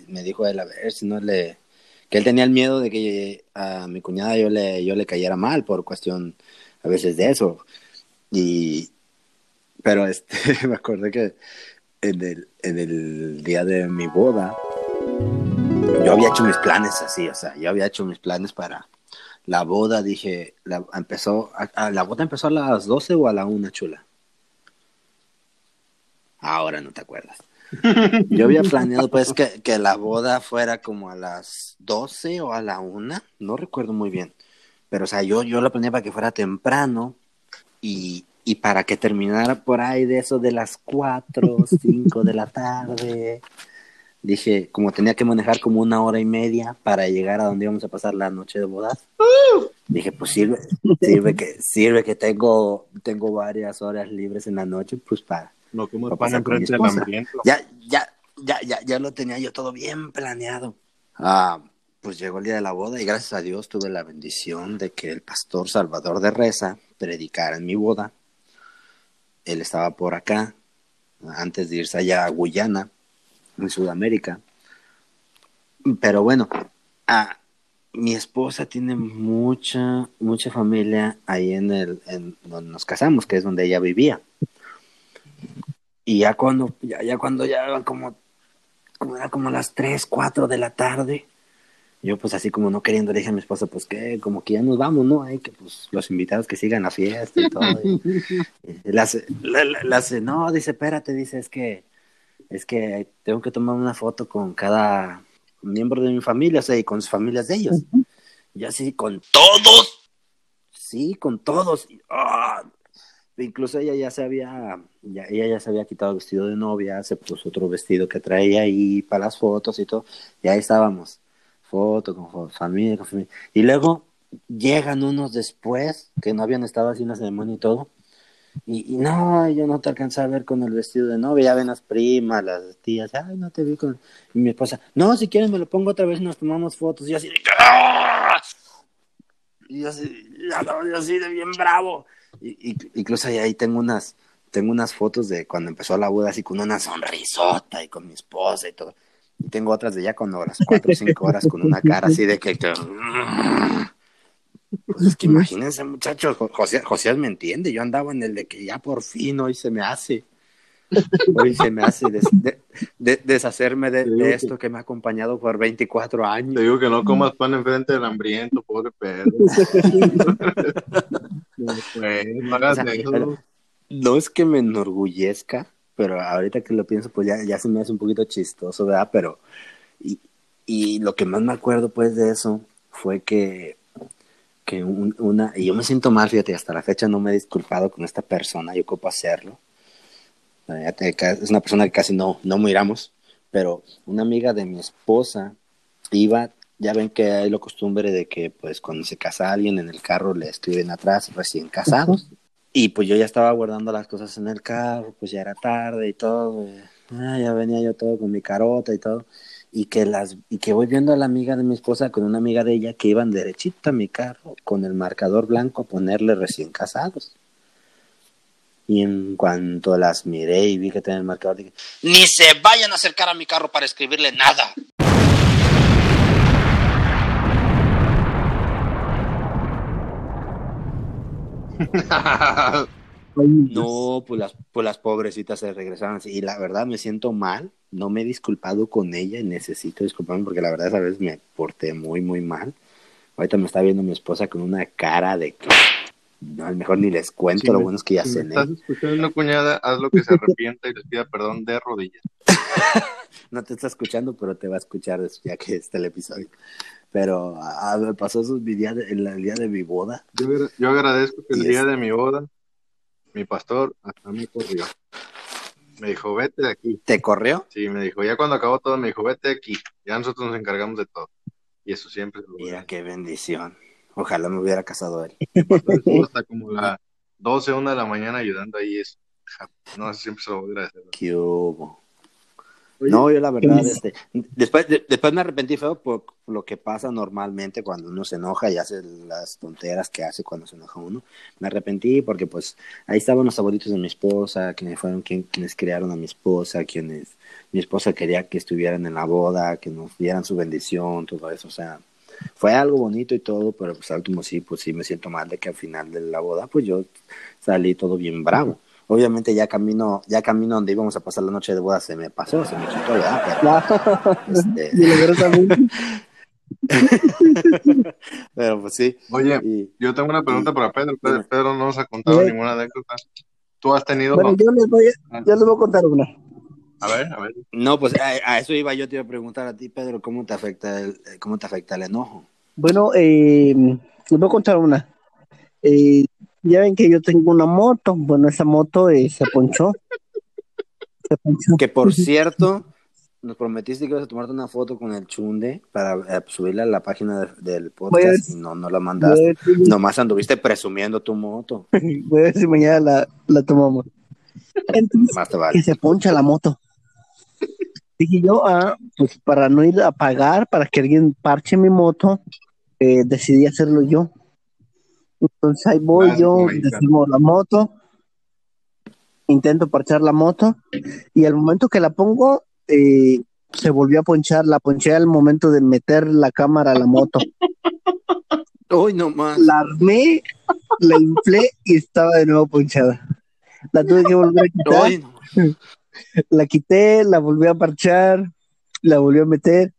me dijo él, a ver si no le, que él tenía el miedo de que a mi cuñada yo le, yo le cayera mal por cuestión a veces de eso. Y, pero este, me acordé que en el, en el día de mi boda, yo había hecho mis planes así, o sea, yo había hecho mis planes para la boda, dije, la, empezó, a- a- la boda empezó a las 12 o a la 1, chula. Ahora no te acuerdas. Yo había planeado pues que, que la boda fuera como a las 12 o a la 1, no recuerdo muy bien. Pero o sea, yo, yo la planeé para que fuera temprano y, y para que terminara por ahí de eso de las 4 o 5 de la tarde. Dije, como tenía que manejar como una hora y media para llegar a donde íbamos a pasar la noche de bodas. Dije, pues sirve, sirve que, sirve que tengo, tengo varias horas libres en la noche, pues para, No como Va a pan pasar con mi esposa. ya, ya, ya, ya, ya lo tenía yo todo bien planeado. Ah, pues llegó el día de la boda y gracias a Dios tuve la bendición de que el pastor Salvador de Reza predicara en mi boda. Él estaba por acá antes de irse allá a Guyana, en Sudamérica. Pero bueno, ah, mi esposa tiene mucha, mucha familia ahí en el, en donde nos casamos, que es donde ella vivía. Y ya cuando, ya, ya cuando ya eran como, como era como las 3, 4 de la tarde, yo pues así como no queriendo le dije a mi esposa, pues que como que ya nos vamos, ¿no? Hay que pues los invitados que sigan la fiesta y todo. Y, y la, hace- la, la- la hace, no, dice, espérate, dice, es que, es que tengo que tomar una foto con cada miembro de mi familia, o sea, y con sus familias de ellos. Y así, con todos. Sí, con todos. Y, ¡ah! Incluso ella ya se había, ya, ella ya se había quitado el vestido de novia, se puso otro vestido que traía ahí para las fotos y todo. Y ahí estábamos, foto con familia, con familia. Y luego llegan unos después, que no habían estado así en la ceremonia y todo. Y, y no, yo no te alcancé a ver con el vestido de novia, ya ven las primas, las tías, ay, no te vi con... Y mi esposa, no, si quieres me lo pongo otra vez y nos tomamos fotos. Y así de... ¡Ah! Y así, de bien bravo. Y- incluso ahí, tengo unas, tengo unas fotos de cuando empezó la boda así con una sonrisota y con mi esposa y todo. Y tengo otras de ya cuando las cuatro o cinco horas con una cara así de que... Pues es que imagínense, muchachos, Jo- José, José me entiende, yo andaba en el de que ya por fin hoy se me hace. Hoy se me hace des- de- de- deshacerme de, esto que me ha acompañado por 24 años. Te digo que no comas pan enfrente del hambriento, pobre perro. no, pues, no hagas O sea, eso. pero- No es que me enorgullezca, pero ahorita que lo pienso, pues ya, ya se me hace un poquito chistoso, ¿verdad? Pero, y, y lo que más me acuerdo, pues, de eso fue que, que un- una, y yo me siento mal, fíjate, hasta la fecha no me he disculpado con esta persona, yo ocupo hacerlo. Es una persona que casi no, no miramos, pero una amiga de mi esposa iba, ya ven que hay la costumbre de que, pues, cuando se casa alguien en el carro le escriben atrás, recién casados. Y pues yo ya estaba guardando las cosas en el carro, pues ya era tarde y todo. eh, ah, ya venía yo todo con mi carota y todo. Y que las y que voy viendo a la amiga de mi esposa con una amiga de ella que iban derechita a mi carro con el marcador blanco a ponerle recién casados. Y en cuanto las miré y vi que tenía el marcador, dije, Ni se vayan a acercar a mi carro para escribirle nada. No, pues las, pues las pobrecitas se regresaron así. Y la verdad me siento mal. No me he disculpado con ella y necesito disculparme porque la verdad esa vez me porté muy, muy mal. Ahorita me está viendo mi esposa con una cara de que no, a lo mejor ni les cuento. Si lo me- bueno es que ya si me cené. estás escuchando, cuñada, haz lo que se arrepienta y les pida perdón de rodillas. No te está escuchando, pero te va a escuchar ya que está el episodio. Pero ah, me pasó eso mi día de- el, el día de mi boda. Yo, agra- yo agradezco que el Y día de mi boda, mi pastor hasta me corrió. Me dijo, vete de aquí. ¿Te corrió? Sí, me dijo, ya cuando acabó todo, me dijo, vete de aquí. Ya nosotros nos encargamos de todo. Y eso siempre se lo voy a Mira qué bendición. Ojalá me hubiera casado él. Hasta como las 12, 1 de la mañana ayudando ahí. Eso. No, siempre se lo voy a agradecer. ¿Qué hubo? Oye, No, yo la verdad, ¿qué este, después, de- después me arrepentí feo por lo que pasa normalmente cuando uno se enoja y hace las tonteras que hace cuando se enoja uno. Me arrepentí porque pues ahí estaban los abuelitos de mi esposa, quienes fueron quien- quienes criaron a mi esposa, quienes mi esposa quería que estuvieran en la boda, que nos dieran su bendición, todo eso, o sea, fue algo bonito y todo, pero pues al último sí, pues sí me siento mal de que al final de la boda, pues yo salí todo bien bravo. Obviamente ya camino, ya camino donde íbamos a pasar la noche de boda se me pasó, se me quitó, ¿verdad? Pero, este, pero pues sí. Oye, Y, yo tengo una pregunta para Pedro. Pedro. Pedro no nos ha contado ver. ninguna anécdota. ¿Tú has tenido? Bueno, yo les voy a, yo les voy a contar una. A ver, a ver. no, pues a, a eso iba yo te iba a preguntar a ti, Pedro, ¿cómo te afecta el, cómo te afecta el enojo? Bueno, eh, les voy a contar una. Eh, ya ven que yo tengo una moto. Bueno, esa moto eh, se ponchó. Se ponchó. Que por cierto, nos prometiste que ibas a tomarte una foto con el chunde para eh, subirla a la página de- del podcast Pues, y no, no la mandaste. si- Nomás anduviste presumiendo tu moto. voy a ver si mañana la, la tomamos. Entonces, Más que se poncha la moto. Dije yo, ah, pues para no ir a pagar, para que alguien parche mi moto, eh, decidí hacerlo yo. Entonces ahí voy yo, desarmo la moto, intento parchar la moto y al momento que la pongo, eh, se volvió a ponchar, la ponché al momento de meter la cámara a la moto. Uy, no más. La armé, la inflé y estaba de nuevo ponchada. La tuve que volver a quitar. No. la quité, la volví a parchar, la volví a meter.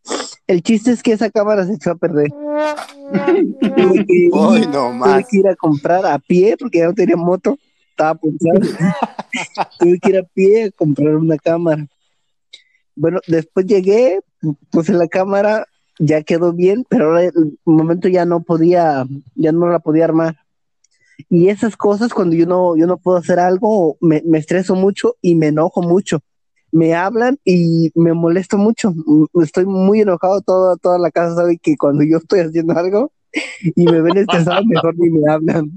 El chiste es que esa cámara se echó a perder. tuve, que, tuve ir a comprar a pie porque ya no tenía moto, estaba ponchada. tuve que ir a pie a comprar una cámara. Bueno, después llegué, puse la cámara, ya quedó bien, pero ahora el momento ya no podía, ya no la podía armar. Y esas cosas, cuando yo no, yo no puedo hacer algo, me, me estreso mucho y me enojo mucho. Me hablan y me molesto mucho. Mm, Estoy muy enojado, toda, toda la casa sabe que cuando yo estoy haciendo algo y me ven estresado, mejor ni me hablan.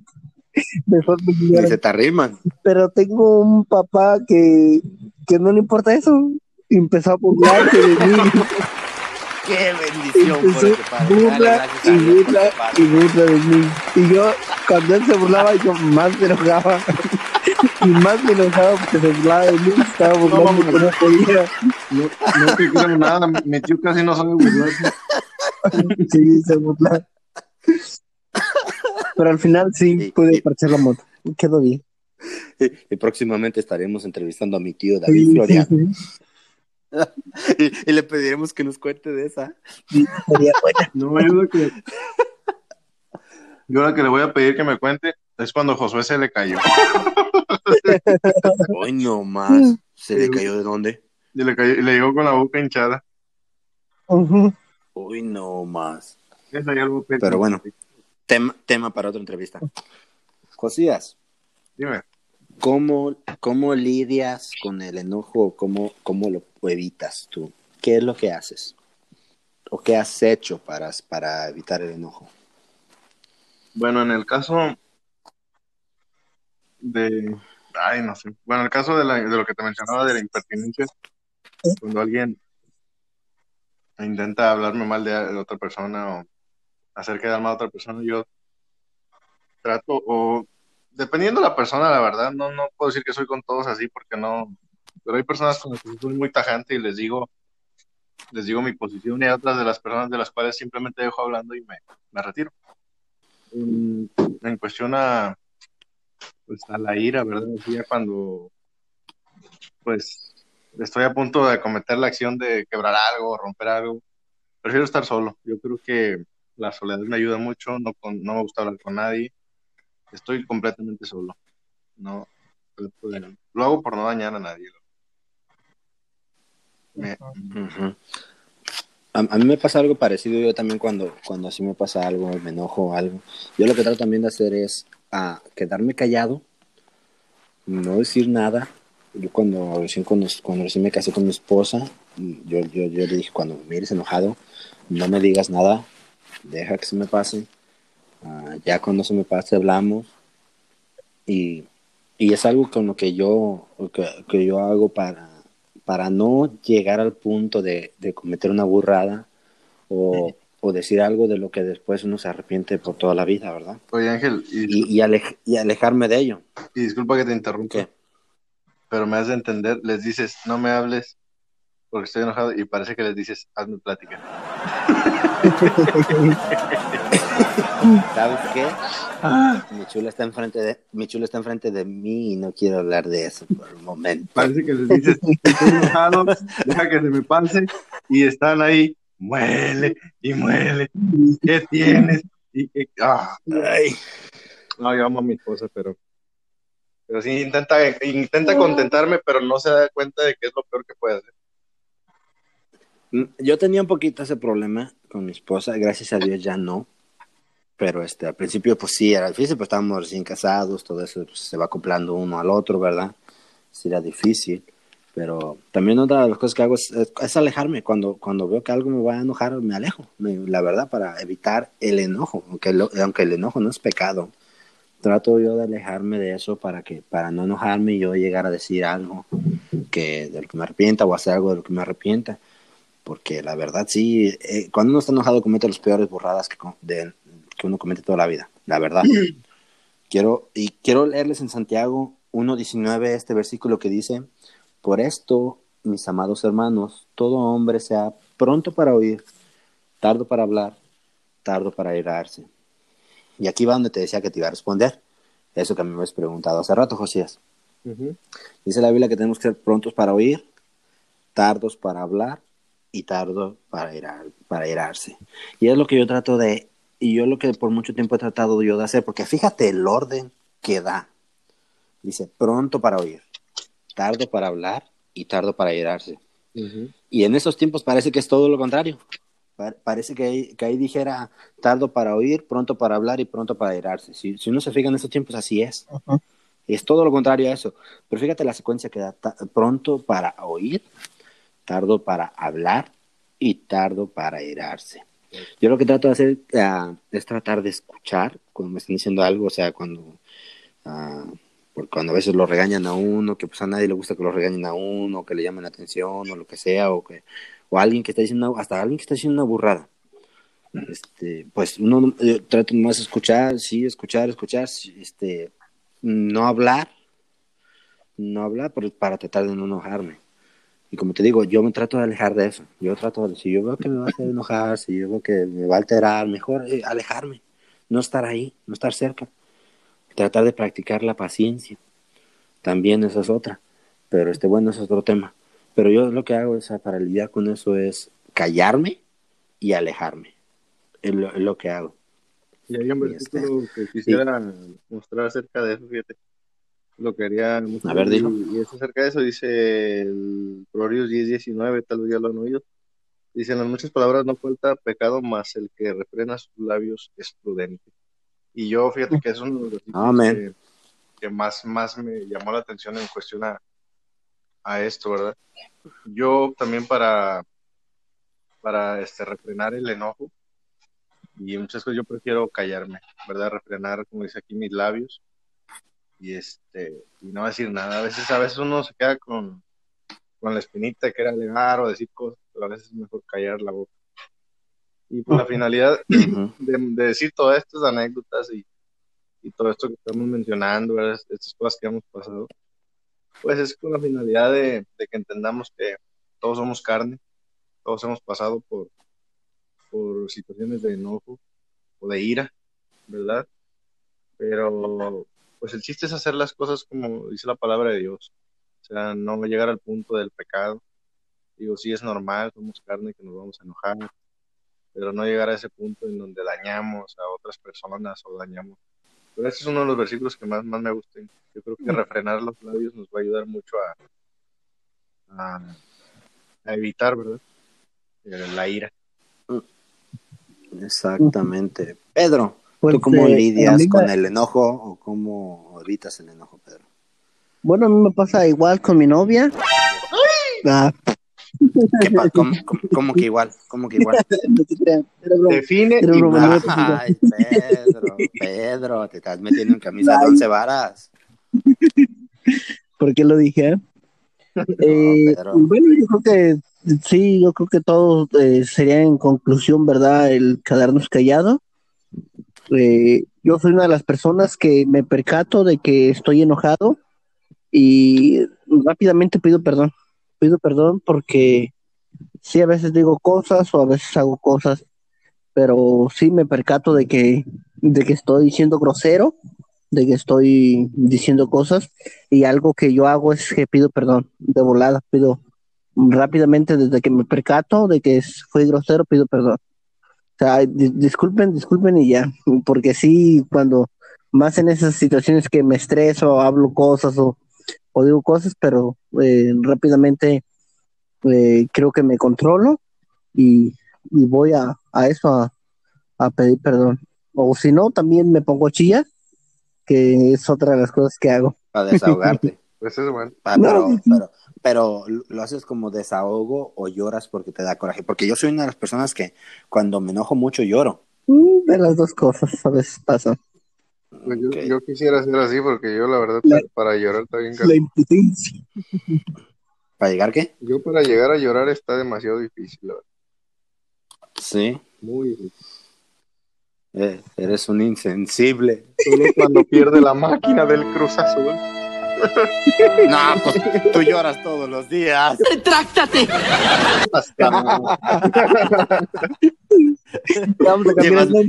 Mejor me Ni ignoran. se te arriman. Pero tengo un papá que, que no le importa eso. Empezó a burlarse de mí. Qué bendición por Empezó padre. Burla burla y burla de mí. Y yo, cuando él se burlaba, yo más me enojaba. y más me enojaba porque se burlaba de mí. Estaba burlando No, que no podía. No, no te creo nada, mi tío casi no sabe burlarse. Sí, se burlaba. Pero al final sí Sí, pude sí. parchar la moto. Quedó bien. Y próximamente estaremos entrevistando a mi tío David Sí, Florian. sí, sí. Y, y le pediremos que nos cuente de esa. Sí, sería buena. No, yo lo que. Yo lo que le voy a pedir que me cuente es cuando Josué se le cayó. Hoy no más. ¿Se le cayó de dónde? Y le, cayó, le llegó con la boca hinchada. Ujú. Hoy no más. Esa ya lo Pero bueno. Tema, tema para otra entrevista. Josías, Dime. ¿cómo, ¿cómo lidias con el enojo? ¿Cómo, ¿Cómo lo evitas tú? ¿Qué es lo que haces? ¿O qué has hecho para, para evitar el enojo? Bueno, en el caso de. Ay, no sé. Bueno, en el caso de, la- de lo que te mencionaba de la impertinencia, cuando alguien intenta hablarme mal de, de otra persona o hacer quedar mal a otra persona, yo trato, o dependiendo de la persona, la verdad, no, no puedo decir que soy con todos así porque no. Pero hay personas con las que soy muy tajante y les digo, les digo mi posición y hay otras de las personas de las cuales simplemente dejo hablando y me, me retiro. En, en a, pues, a la ira, ¿verdad? Así ya cuando pues estoy a punto de cometer la acción de quebrar algo, romper algo, prefiero estar solo. Yo creo que la soledad me ayuda mucho, no, con- no me gusta hablar con nadie, estoy completamente solo. No, de- lo hago por no dañar a nadie. Me-. A, a mí me pasa algo parecido, yo también cuando, cuando así me pasa algo, me enojo o algo, yo lo que trato también de hacer es ah, quedarme callado, no decir nada. Yo cuando recién, cuando, cuando recién me casé con mi esposa, yo, yo, yo le dije, cuando me mires enojado, no me digas nada, deja que se me pase. Ah, ya cuando se me pase hablamos. Y, y es algo con lo que yo, que, que yo hago para, para no llegar al punto de, de cometer una burrada o, o decir algo de lo que después uno se arrepiente por toda la vida, ¿verdad? Oye Ángel, y, Y, y, alej- y alejarme de ello. y disculpa que te interrumpa, ¿Qué? pero me has de entender, les dices, no me hables porque estoy enojado y parece que les dices, hazme plática. ¿Sabes qué? Mi chula está enfrente de mi chula está enfrente de mí y no quiero hablar de eso por el momento. Parece que les dices, estoy enojado, deja que se me pase y están ahí, muele y muele, ¿qué tienes? Y, y- ah. Ay, No, yo amo a mi esposa, pero, pero sí intenta, intenta contentarme, pero no se da cuenta de que es lo peor que puede hacer. Mm, Yo tenía un poquito ese problema con mi esposa, gracias a Dios ya no. Pero este, al principio pues sí, era difícil, pues estábamos recién casados, todo eso pues, se va acoplando uno al otro, ¿verdad? Sí era difícil. Pero también otra de las cosas que hago es, es- alejarme. Cuando, cuando veo que algo me va a enojar, me alejo. Me- la verdad, para evitar el enojo. Aunque, lo- aunque el enojo no es pecado, trato yo de alejarme de eso para, que, para no enojarme y yo llegar a decir algo que, de lo que me arrepienta o hacer algo de lo que me arrepienta porque la verdad sí, eh, cuando uno está enojado comete las peores burradas que, de- que uno comete toda la vida, la verdad. quiero, y quiero leerles en Santiago 1.19 este versículo que dice, por esto, mis amados hermanos, todo hombre sea pronto para oír, tardo para hablar, tardo para irarse. Y aquí va donde te decía que te iba a responder, eso que a mí me habías preguntado hace rato, Josías. Dice la Biblia que tenemos que ser prontos para oír, tardos para hablar y tardo para, irar, para irarse. Y es lo que yo trato de, y yo lo que por mucho tiempo he tratado yo de hacer, porque fíjate el orden que da. Dice, pronto para oír, tardo para hablar y tardo para irarse. Y en esos tiempos parece que es todo lo contrario. Pa- parece que ahí, que ahí dijera tardo para oír, pronto para hablar y pronto para irarse. Si, si uno se fija en esos tiempos, así es. Es todo lo contrario a eso. Pero fíjate la secuencia que da pronto para oír, tardo para hablar y tardo para irarse. Yo lo que trato de hacer ah, es tratar de escuchar cuando me están diciendo algo, o sea, cuando, ah, porque cuando a veces lo regañan a uno, que pues a nadie le gusta que lo regañen a uno, que le llamen la atención o lo que sea, o que, o alguien que está diciendo, hasta alguien que está diciendo una burrada. Este, pues uno yo trato más escuchar, sí, escuchar, escuchar, este, no hablar, no hablar para tratar de no enojarme. Y como te digo, yo me trato de alejar de eso. Yo trato de, si yo veo que me va a hacer enojar, si yo veo que me va a alterar, mejor eh, alejarme, no estar ahí, no estar cerca. Tratar de practicar la paciencia. También esa es otra. Pero este, bueno, ese es otro tema. Pero yo lo que hago es, para lidiar con eso es callarme y alejarme. Es lo, es lo que hago. Y hay un este, versículo que quisiera mostrar acerca de eso, fíjate. Lo quería mostrar. A ver, dilo. Y, y es acerca de eso, dice el Proverbios 10, 19, tal vez ya lo han oído. Dice, en las muchas palabras no falta pecado, más el que refrena sus labios es prudente. Y yo, fíjate que es uno de los Amén. que, que más, más me llamó la atención en cuestión a, a esto, ¿verdad? Yo también para, para este, refrenar el enojo y muchas cosas yo prefiero callarme, ¿verdad? Refrenar, como dice aquí, mis labios y este y no decir nada. A veces, a veces uno se queda con, con la espinita de querer alegar o decir cosas, pero a veces es mejor callar la boca. Y por la finalidad de, de decir todas estas anécdotas y, y todo esto que estamos mencionando, ¿verdad? estas cosas que hemos pasado, pues es con la finalidad de, de que entendamos que todos somos carne, todos hemos pasado por, por situaciones de enojo o de ira, ¿verdad? Pero pues el chiste es hacer las cosas como dice la palabra de Dios, o sea, no llegar al punto del pecado. Digo, sí es normal, somos carne que nos vamos a enojar, pero no llegar a ese punto en donde dañamos a otras personas o dañamos. Pero ese es uno de los versículos que más, más me gustan. Yo creo que refrenar los labios nos va a ayudar mucho a, a, a evitar, ¿verdad? Eh, La ira. Exactamente. Pedro, Pues, ¿tú cómo eh, lidias con el enojo o cómo evitas el enojo, Pedro? Bueno, a mí me pasa igual con mi novia. Ah, ¿Qué pa- cómo, cómo- que igual? ¿Cómo que igual? no. Define y broma. Ay, Pedro, Pedro, te estás metiendo en camisa de once varas. ¿Por qué lo dije? Eh, Pedro. bueno, yo creo que sí, yo creo que todo eh, sería en conclusión, ¿verdad? El quedarnos callados. Eh, yo soy una de las personas que me percato de que estoy enojado y rápidamente pido perdón. Pido perdón porque sí, a veces digo cosas o a veces hago cosas, pero sí me percato de que, de que estoy siendo grosero, de que estoy diciendo cosas y algo que yo hago es que pido perdón de volada, pido rápidamente desde que me percato de que fui grosero, pido perdón. O sea, di- disculpen, disculpen y ya, porque sí, cuando más en esas situaciones que me estreso, hablo cosas o, o digo cosas, pero eh, rápidamente eh, creo que me controlo y, y voy a, a eso, a, a pedir perdón. O si no, también me pongo chilla, que es otra de las cosas que hago. Para desahogarte. Pues es bueno. Pero, pero lo haces como desahogo o lloras porque te da coraje. Porque yo soy una de las personas que cuando me enojo mucho lloro. Mm, De las dos cosas a veces pasa. Pues yo, quisiera ser así porque yo la verdad La- para llorar está bien La impotencia. ¿Para llegar qué? Yo para llegar a llorar está demasiado difícil, la verdad. Sí. Muy difícil. Eh, eres un insensible. Solo cuando pierde la máquina del Cruz Azul. No, pues tú lloras todos los días. ¡Retráctate!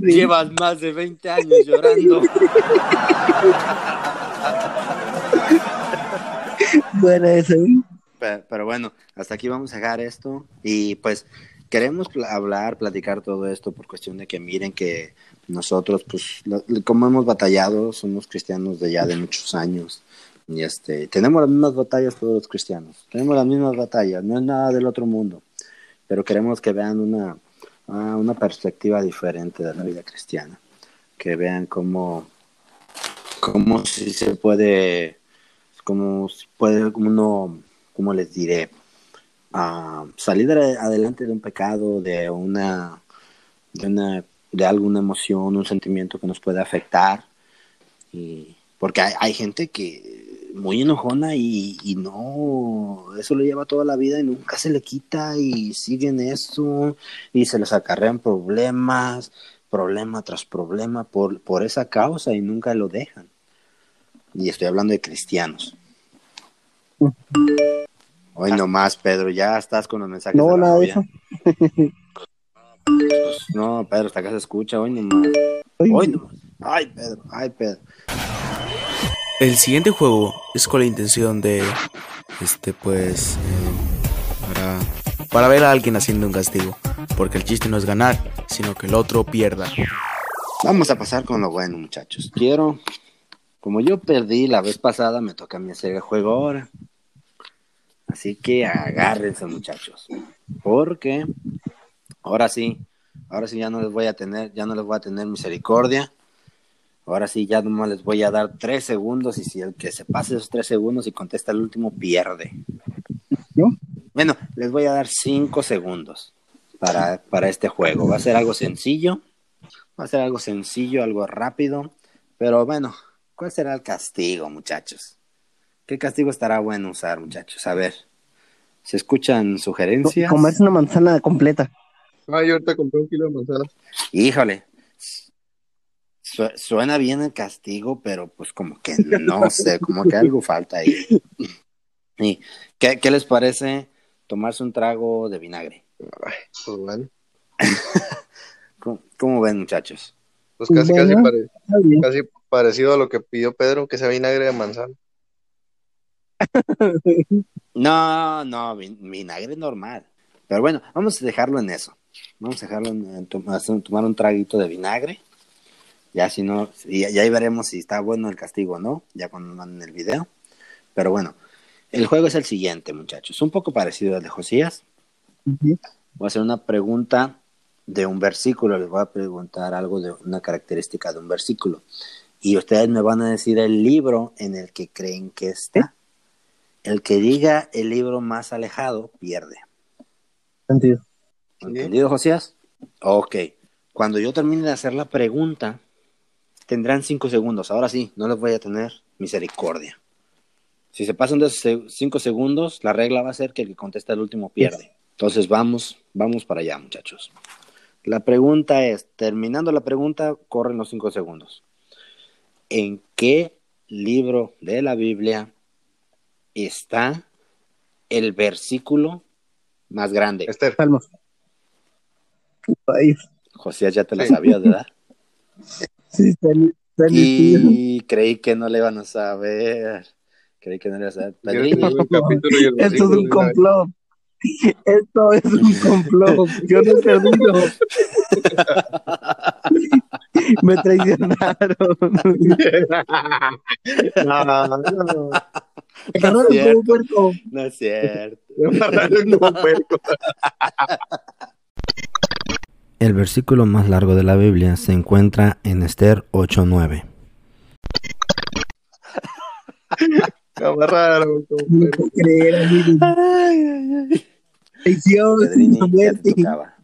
Llevas, más de 20 años llorando. Bueno, eso. ¿eh? Pe- Pero, bueno, hasta aquí vamos a dejar esto. Y pues queremos pl- hablar, platicar todo esto por cuestión de que miren que nosotros, pues, lo- como hemos batallado, somos cristianos de ya de muchos años. Y este, tenemos las mismas batallas todos los cristianos. Tenemos las mismas batallas, no es nada del otro mundo. Pero queremos que vean una, ah, una perspectiva diferente de la vida cristiana. Que vean cómo, cómo si se puede, cómo puede uno, cómo les diré, ah, salir de- adelante de un pecado, de una, de una, de alguna emoción, un sentimiento que nos puede afectar. Y, porque hay gente que muy enojona y, y no, eso lo lleva toda la vida y nunca se le quita y siguen eso y se les acarrean problemas, problema tras problema por, por esa causa y nunca lo dejan. Y estoy hablando de cristianos. Hoy nomás, Pedro, ya estás con los mensajes. No, de la nada de novia. eso. Pues, no, Pedro, hasta acá se escucha, hoy nomás. Hoy nomás. Ay, Pedro, ay, Pedro. El siguiente juego es con la intención de, este, pues, para, para ver a alguien haciendo un castigo. Porque el chiste no es ganar, sino que el otro pierda. Vamos a pasar con lo bueno, muchachos. Quiero, como yo perdí la vez pasada, me toca a mí hacer el juego ahora. Así que agárrense, muchachos. Porque ahora sí, ahora sí ya no les voy a tener, ya no les voy a tener misericordia. Ahora sí, ya nomás les voy a dar tres segundos y si el que se pase esos tres segundos y contesta el último pierde. ¿No? Bueno, les voy a dar cinco segundos para, para este juego. Va a ser algo sencillo. Va a ser algo sencillo, algo rápido. Pero bueno, ¿cuál será el castigo, muchachos? ¿Qué castigo estará bueno usar, muchachos? A ver, ¿se escuchan sugerencias? Comerse una manzana completa. Ah, yo ahorita compré un kilo de manzanas. Híjole. Su- suena bien el castigo, pero pues como que no sé, como que algo falta ahí. ¿Y qué, qué les parece tomarse un trago de vinagre? Pues bueno, ¿Cómo, cómo ven, muchachos? pues casi, casi, pare- parecido a lo que pidió Pedro, que sea vinagre de manzana. No, no, vin- vinagre normal. Pero bueno, vamos a dejarlo en eso. Vamos a dejarlo en, en tomar un traguito de vinagre. Ya si no, y, y ahí veremos si está bueno el castigo o no, ya cuando manden el video. Pero bueno, el juego es el siguiente, muchachos. Un poco parecido al de Josías. Voy a hacer una pregunta de un versículo. Les voy a preguntar algo de una característica de un versículo. Y ustedes me van a decir el libro en el que creen que está. El que diga el libro más alejado pierde. Sí. ¿Entendido, Josías? Ok. Cuando yo termine de hacer la pregunta, tendrán cinco segundos. Ahora sí, no les voy a tener misericordia. Si se pasan de esos cinco segundos, la regla va a ser que el que contesta el último pierde. Entonces vamos, vamos para allá, muchachos. La pregunta es, terminando la pregunta, corren los cinco segundos. ¿En qué libro de la Biblia está el versículo más grande? Esther, Salmos. Josías ya te la Sí. sabías, ¿verdad? sí, tío. Y creí que no le iban a saber. Creí que no le iban a saber. Esto es un complot. Esto es un complot. Yo no he perdido. Me traicionaron. No, no, no. Me agarraron cierto. como puerco. no es cierto. Me agarraron como puerco. El versículo más largo de la Biblia se encuentra en Esther 8.9. Me agarraron como No puerco. puedo creer, amigo. Muerte. te tocaba.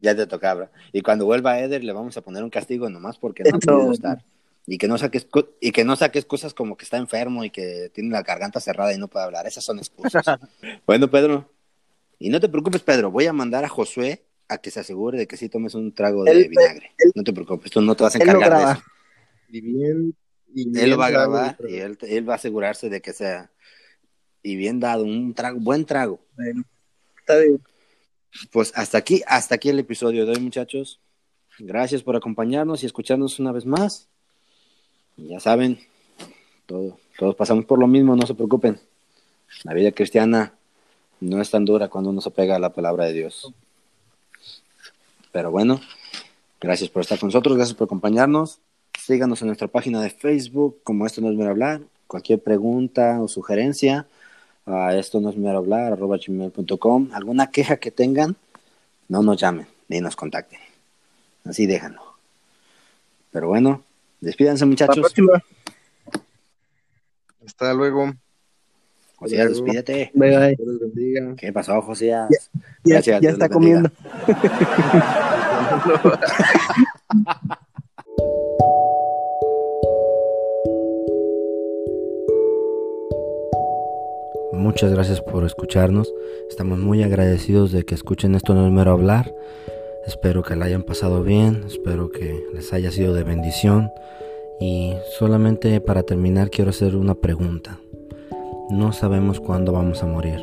Ya te tocaba. Y cuando vuelva Eder le vamos a poner un castigo nomás porque no podido estar. Y que no saques y que no saques cosas como que está enfermo y que tiene la garganta cerrada y no puede hablar. Esas son excusas. bueno, Pedro. Y no te preocupes, Pedro. Voy a mandar a Josué a que se asegure de que sí tomes un trago de Él- vinagre. No te preocupes, tú no te vas a encargar de eso. Y bien. Y Él lo va a grabar y él, él va a asegurarse de que sea y bien dado, un trago, buen trago. Bueno, está bien. Pues hasta aquí, hasta aquí el episodio de hoy, muchachos. Gracias por acompañarnos y escucharnos una vez más. Ya saben, todo, todos pasamos por lo mismo, no se preocupen. La vida cristiana no es tan dura cuando uno se pega a la palabra de Dios. Pero bueno, gracias por estar con nosotros, gracias por acompañarnos. Síganos en nuestra página de Facebook, como esto no es mero hablar. Cualquier pregunta o sugerencia, a esto no es mero hablar, arroba gmail.com. Alguna queja que tengan, no nos llamen ni nos contacten. Así déjanlo. Pero bueno, despídanse muchachos. Hasta luego. Josías, despídete. Bye, bye. Dios les bendiga. ¿Qué pasó, Josías? Ya, Gracias, ya está comiendo. Muchas gracias por escucharnos. Estamos muy agradecidos de que escuchen esto no es mero hablar. Espero que la hayan pasado bien, espero que les haya sido de bendición. Y solamente para terminar quiero hacer una pregunta. No sabemos cuándo vamos a morir.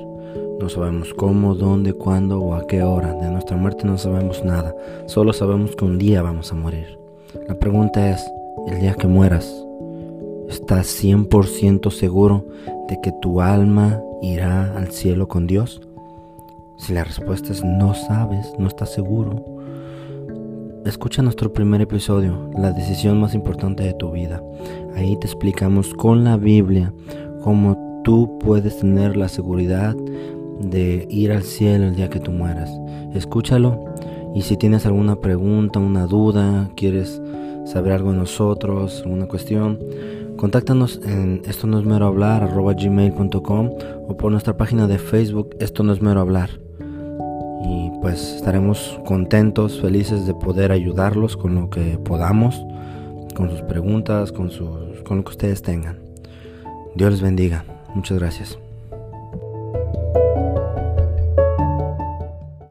No sabemos cómo, dónde, cuándo o a qué hora. De nuestra muerte no sabemos nada. Solo sabemos que un día vamos a morir. La pregunta es, el día que mueras, ¿estás 100% seguro de que tu alma irá al cielo con Dios? Si la respuesta es no sabes, no estás seguro, escucha nuestro primer episodio, la decisión más importante de tu vida. Ahí te explicamos con la Biblia cómo tú puedes tener la seguridad de ir al cielo el día que tú mueras. Escúchalo y si tienes alguna pregunta, una duda, quieres saber algo de nosotros, alguna cuestión, contáctanos en esto no es mero hablar arroba gmail.com o por nuestra página de Facebook esto no es mero hablar y pues estaremos contentos, felices de poder ayudarlos con lo que podamos, con sus preguntas, con, sus, con lo que ustedes tengan. Dios les bendiga. Muchas gracias.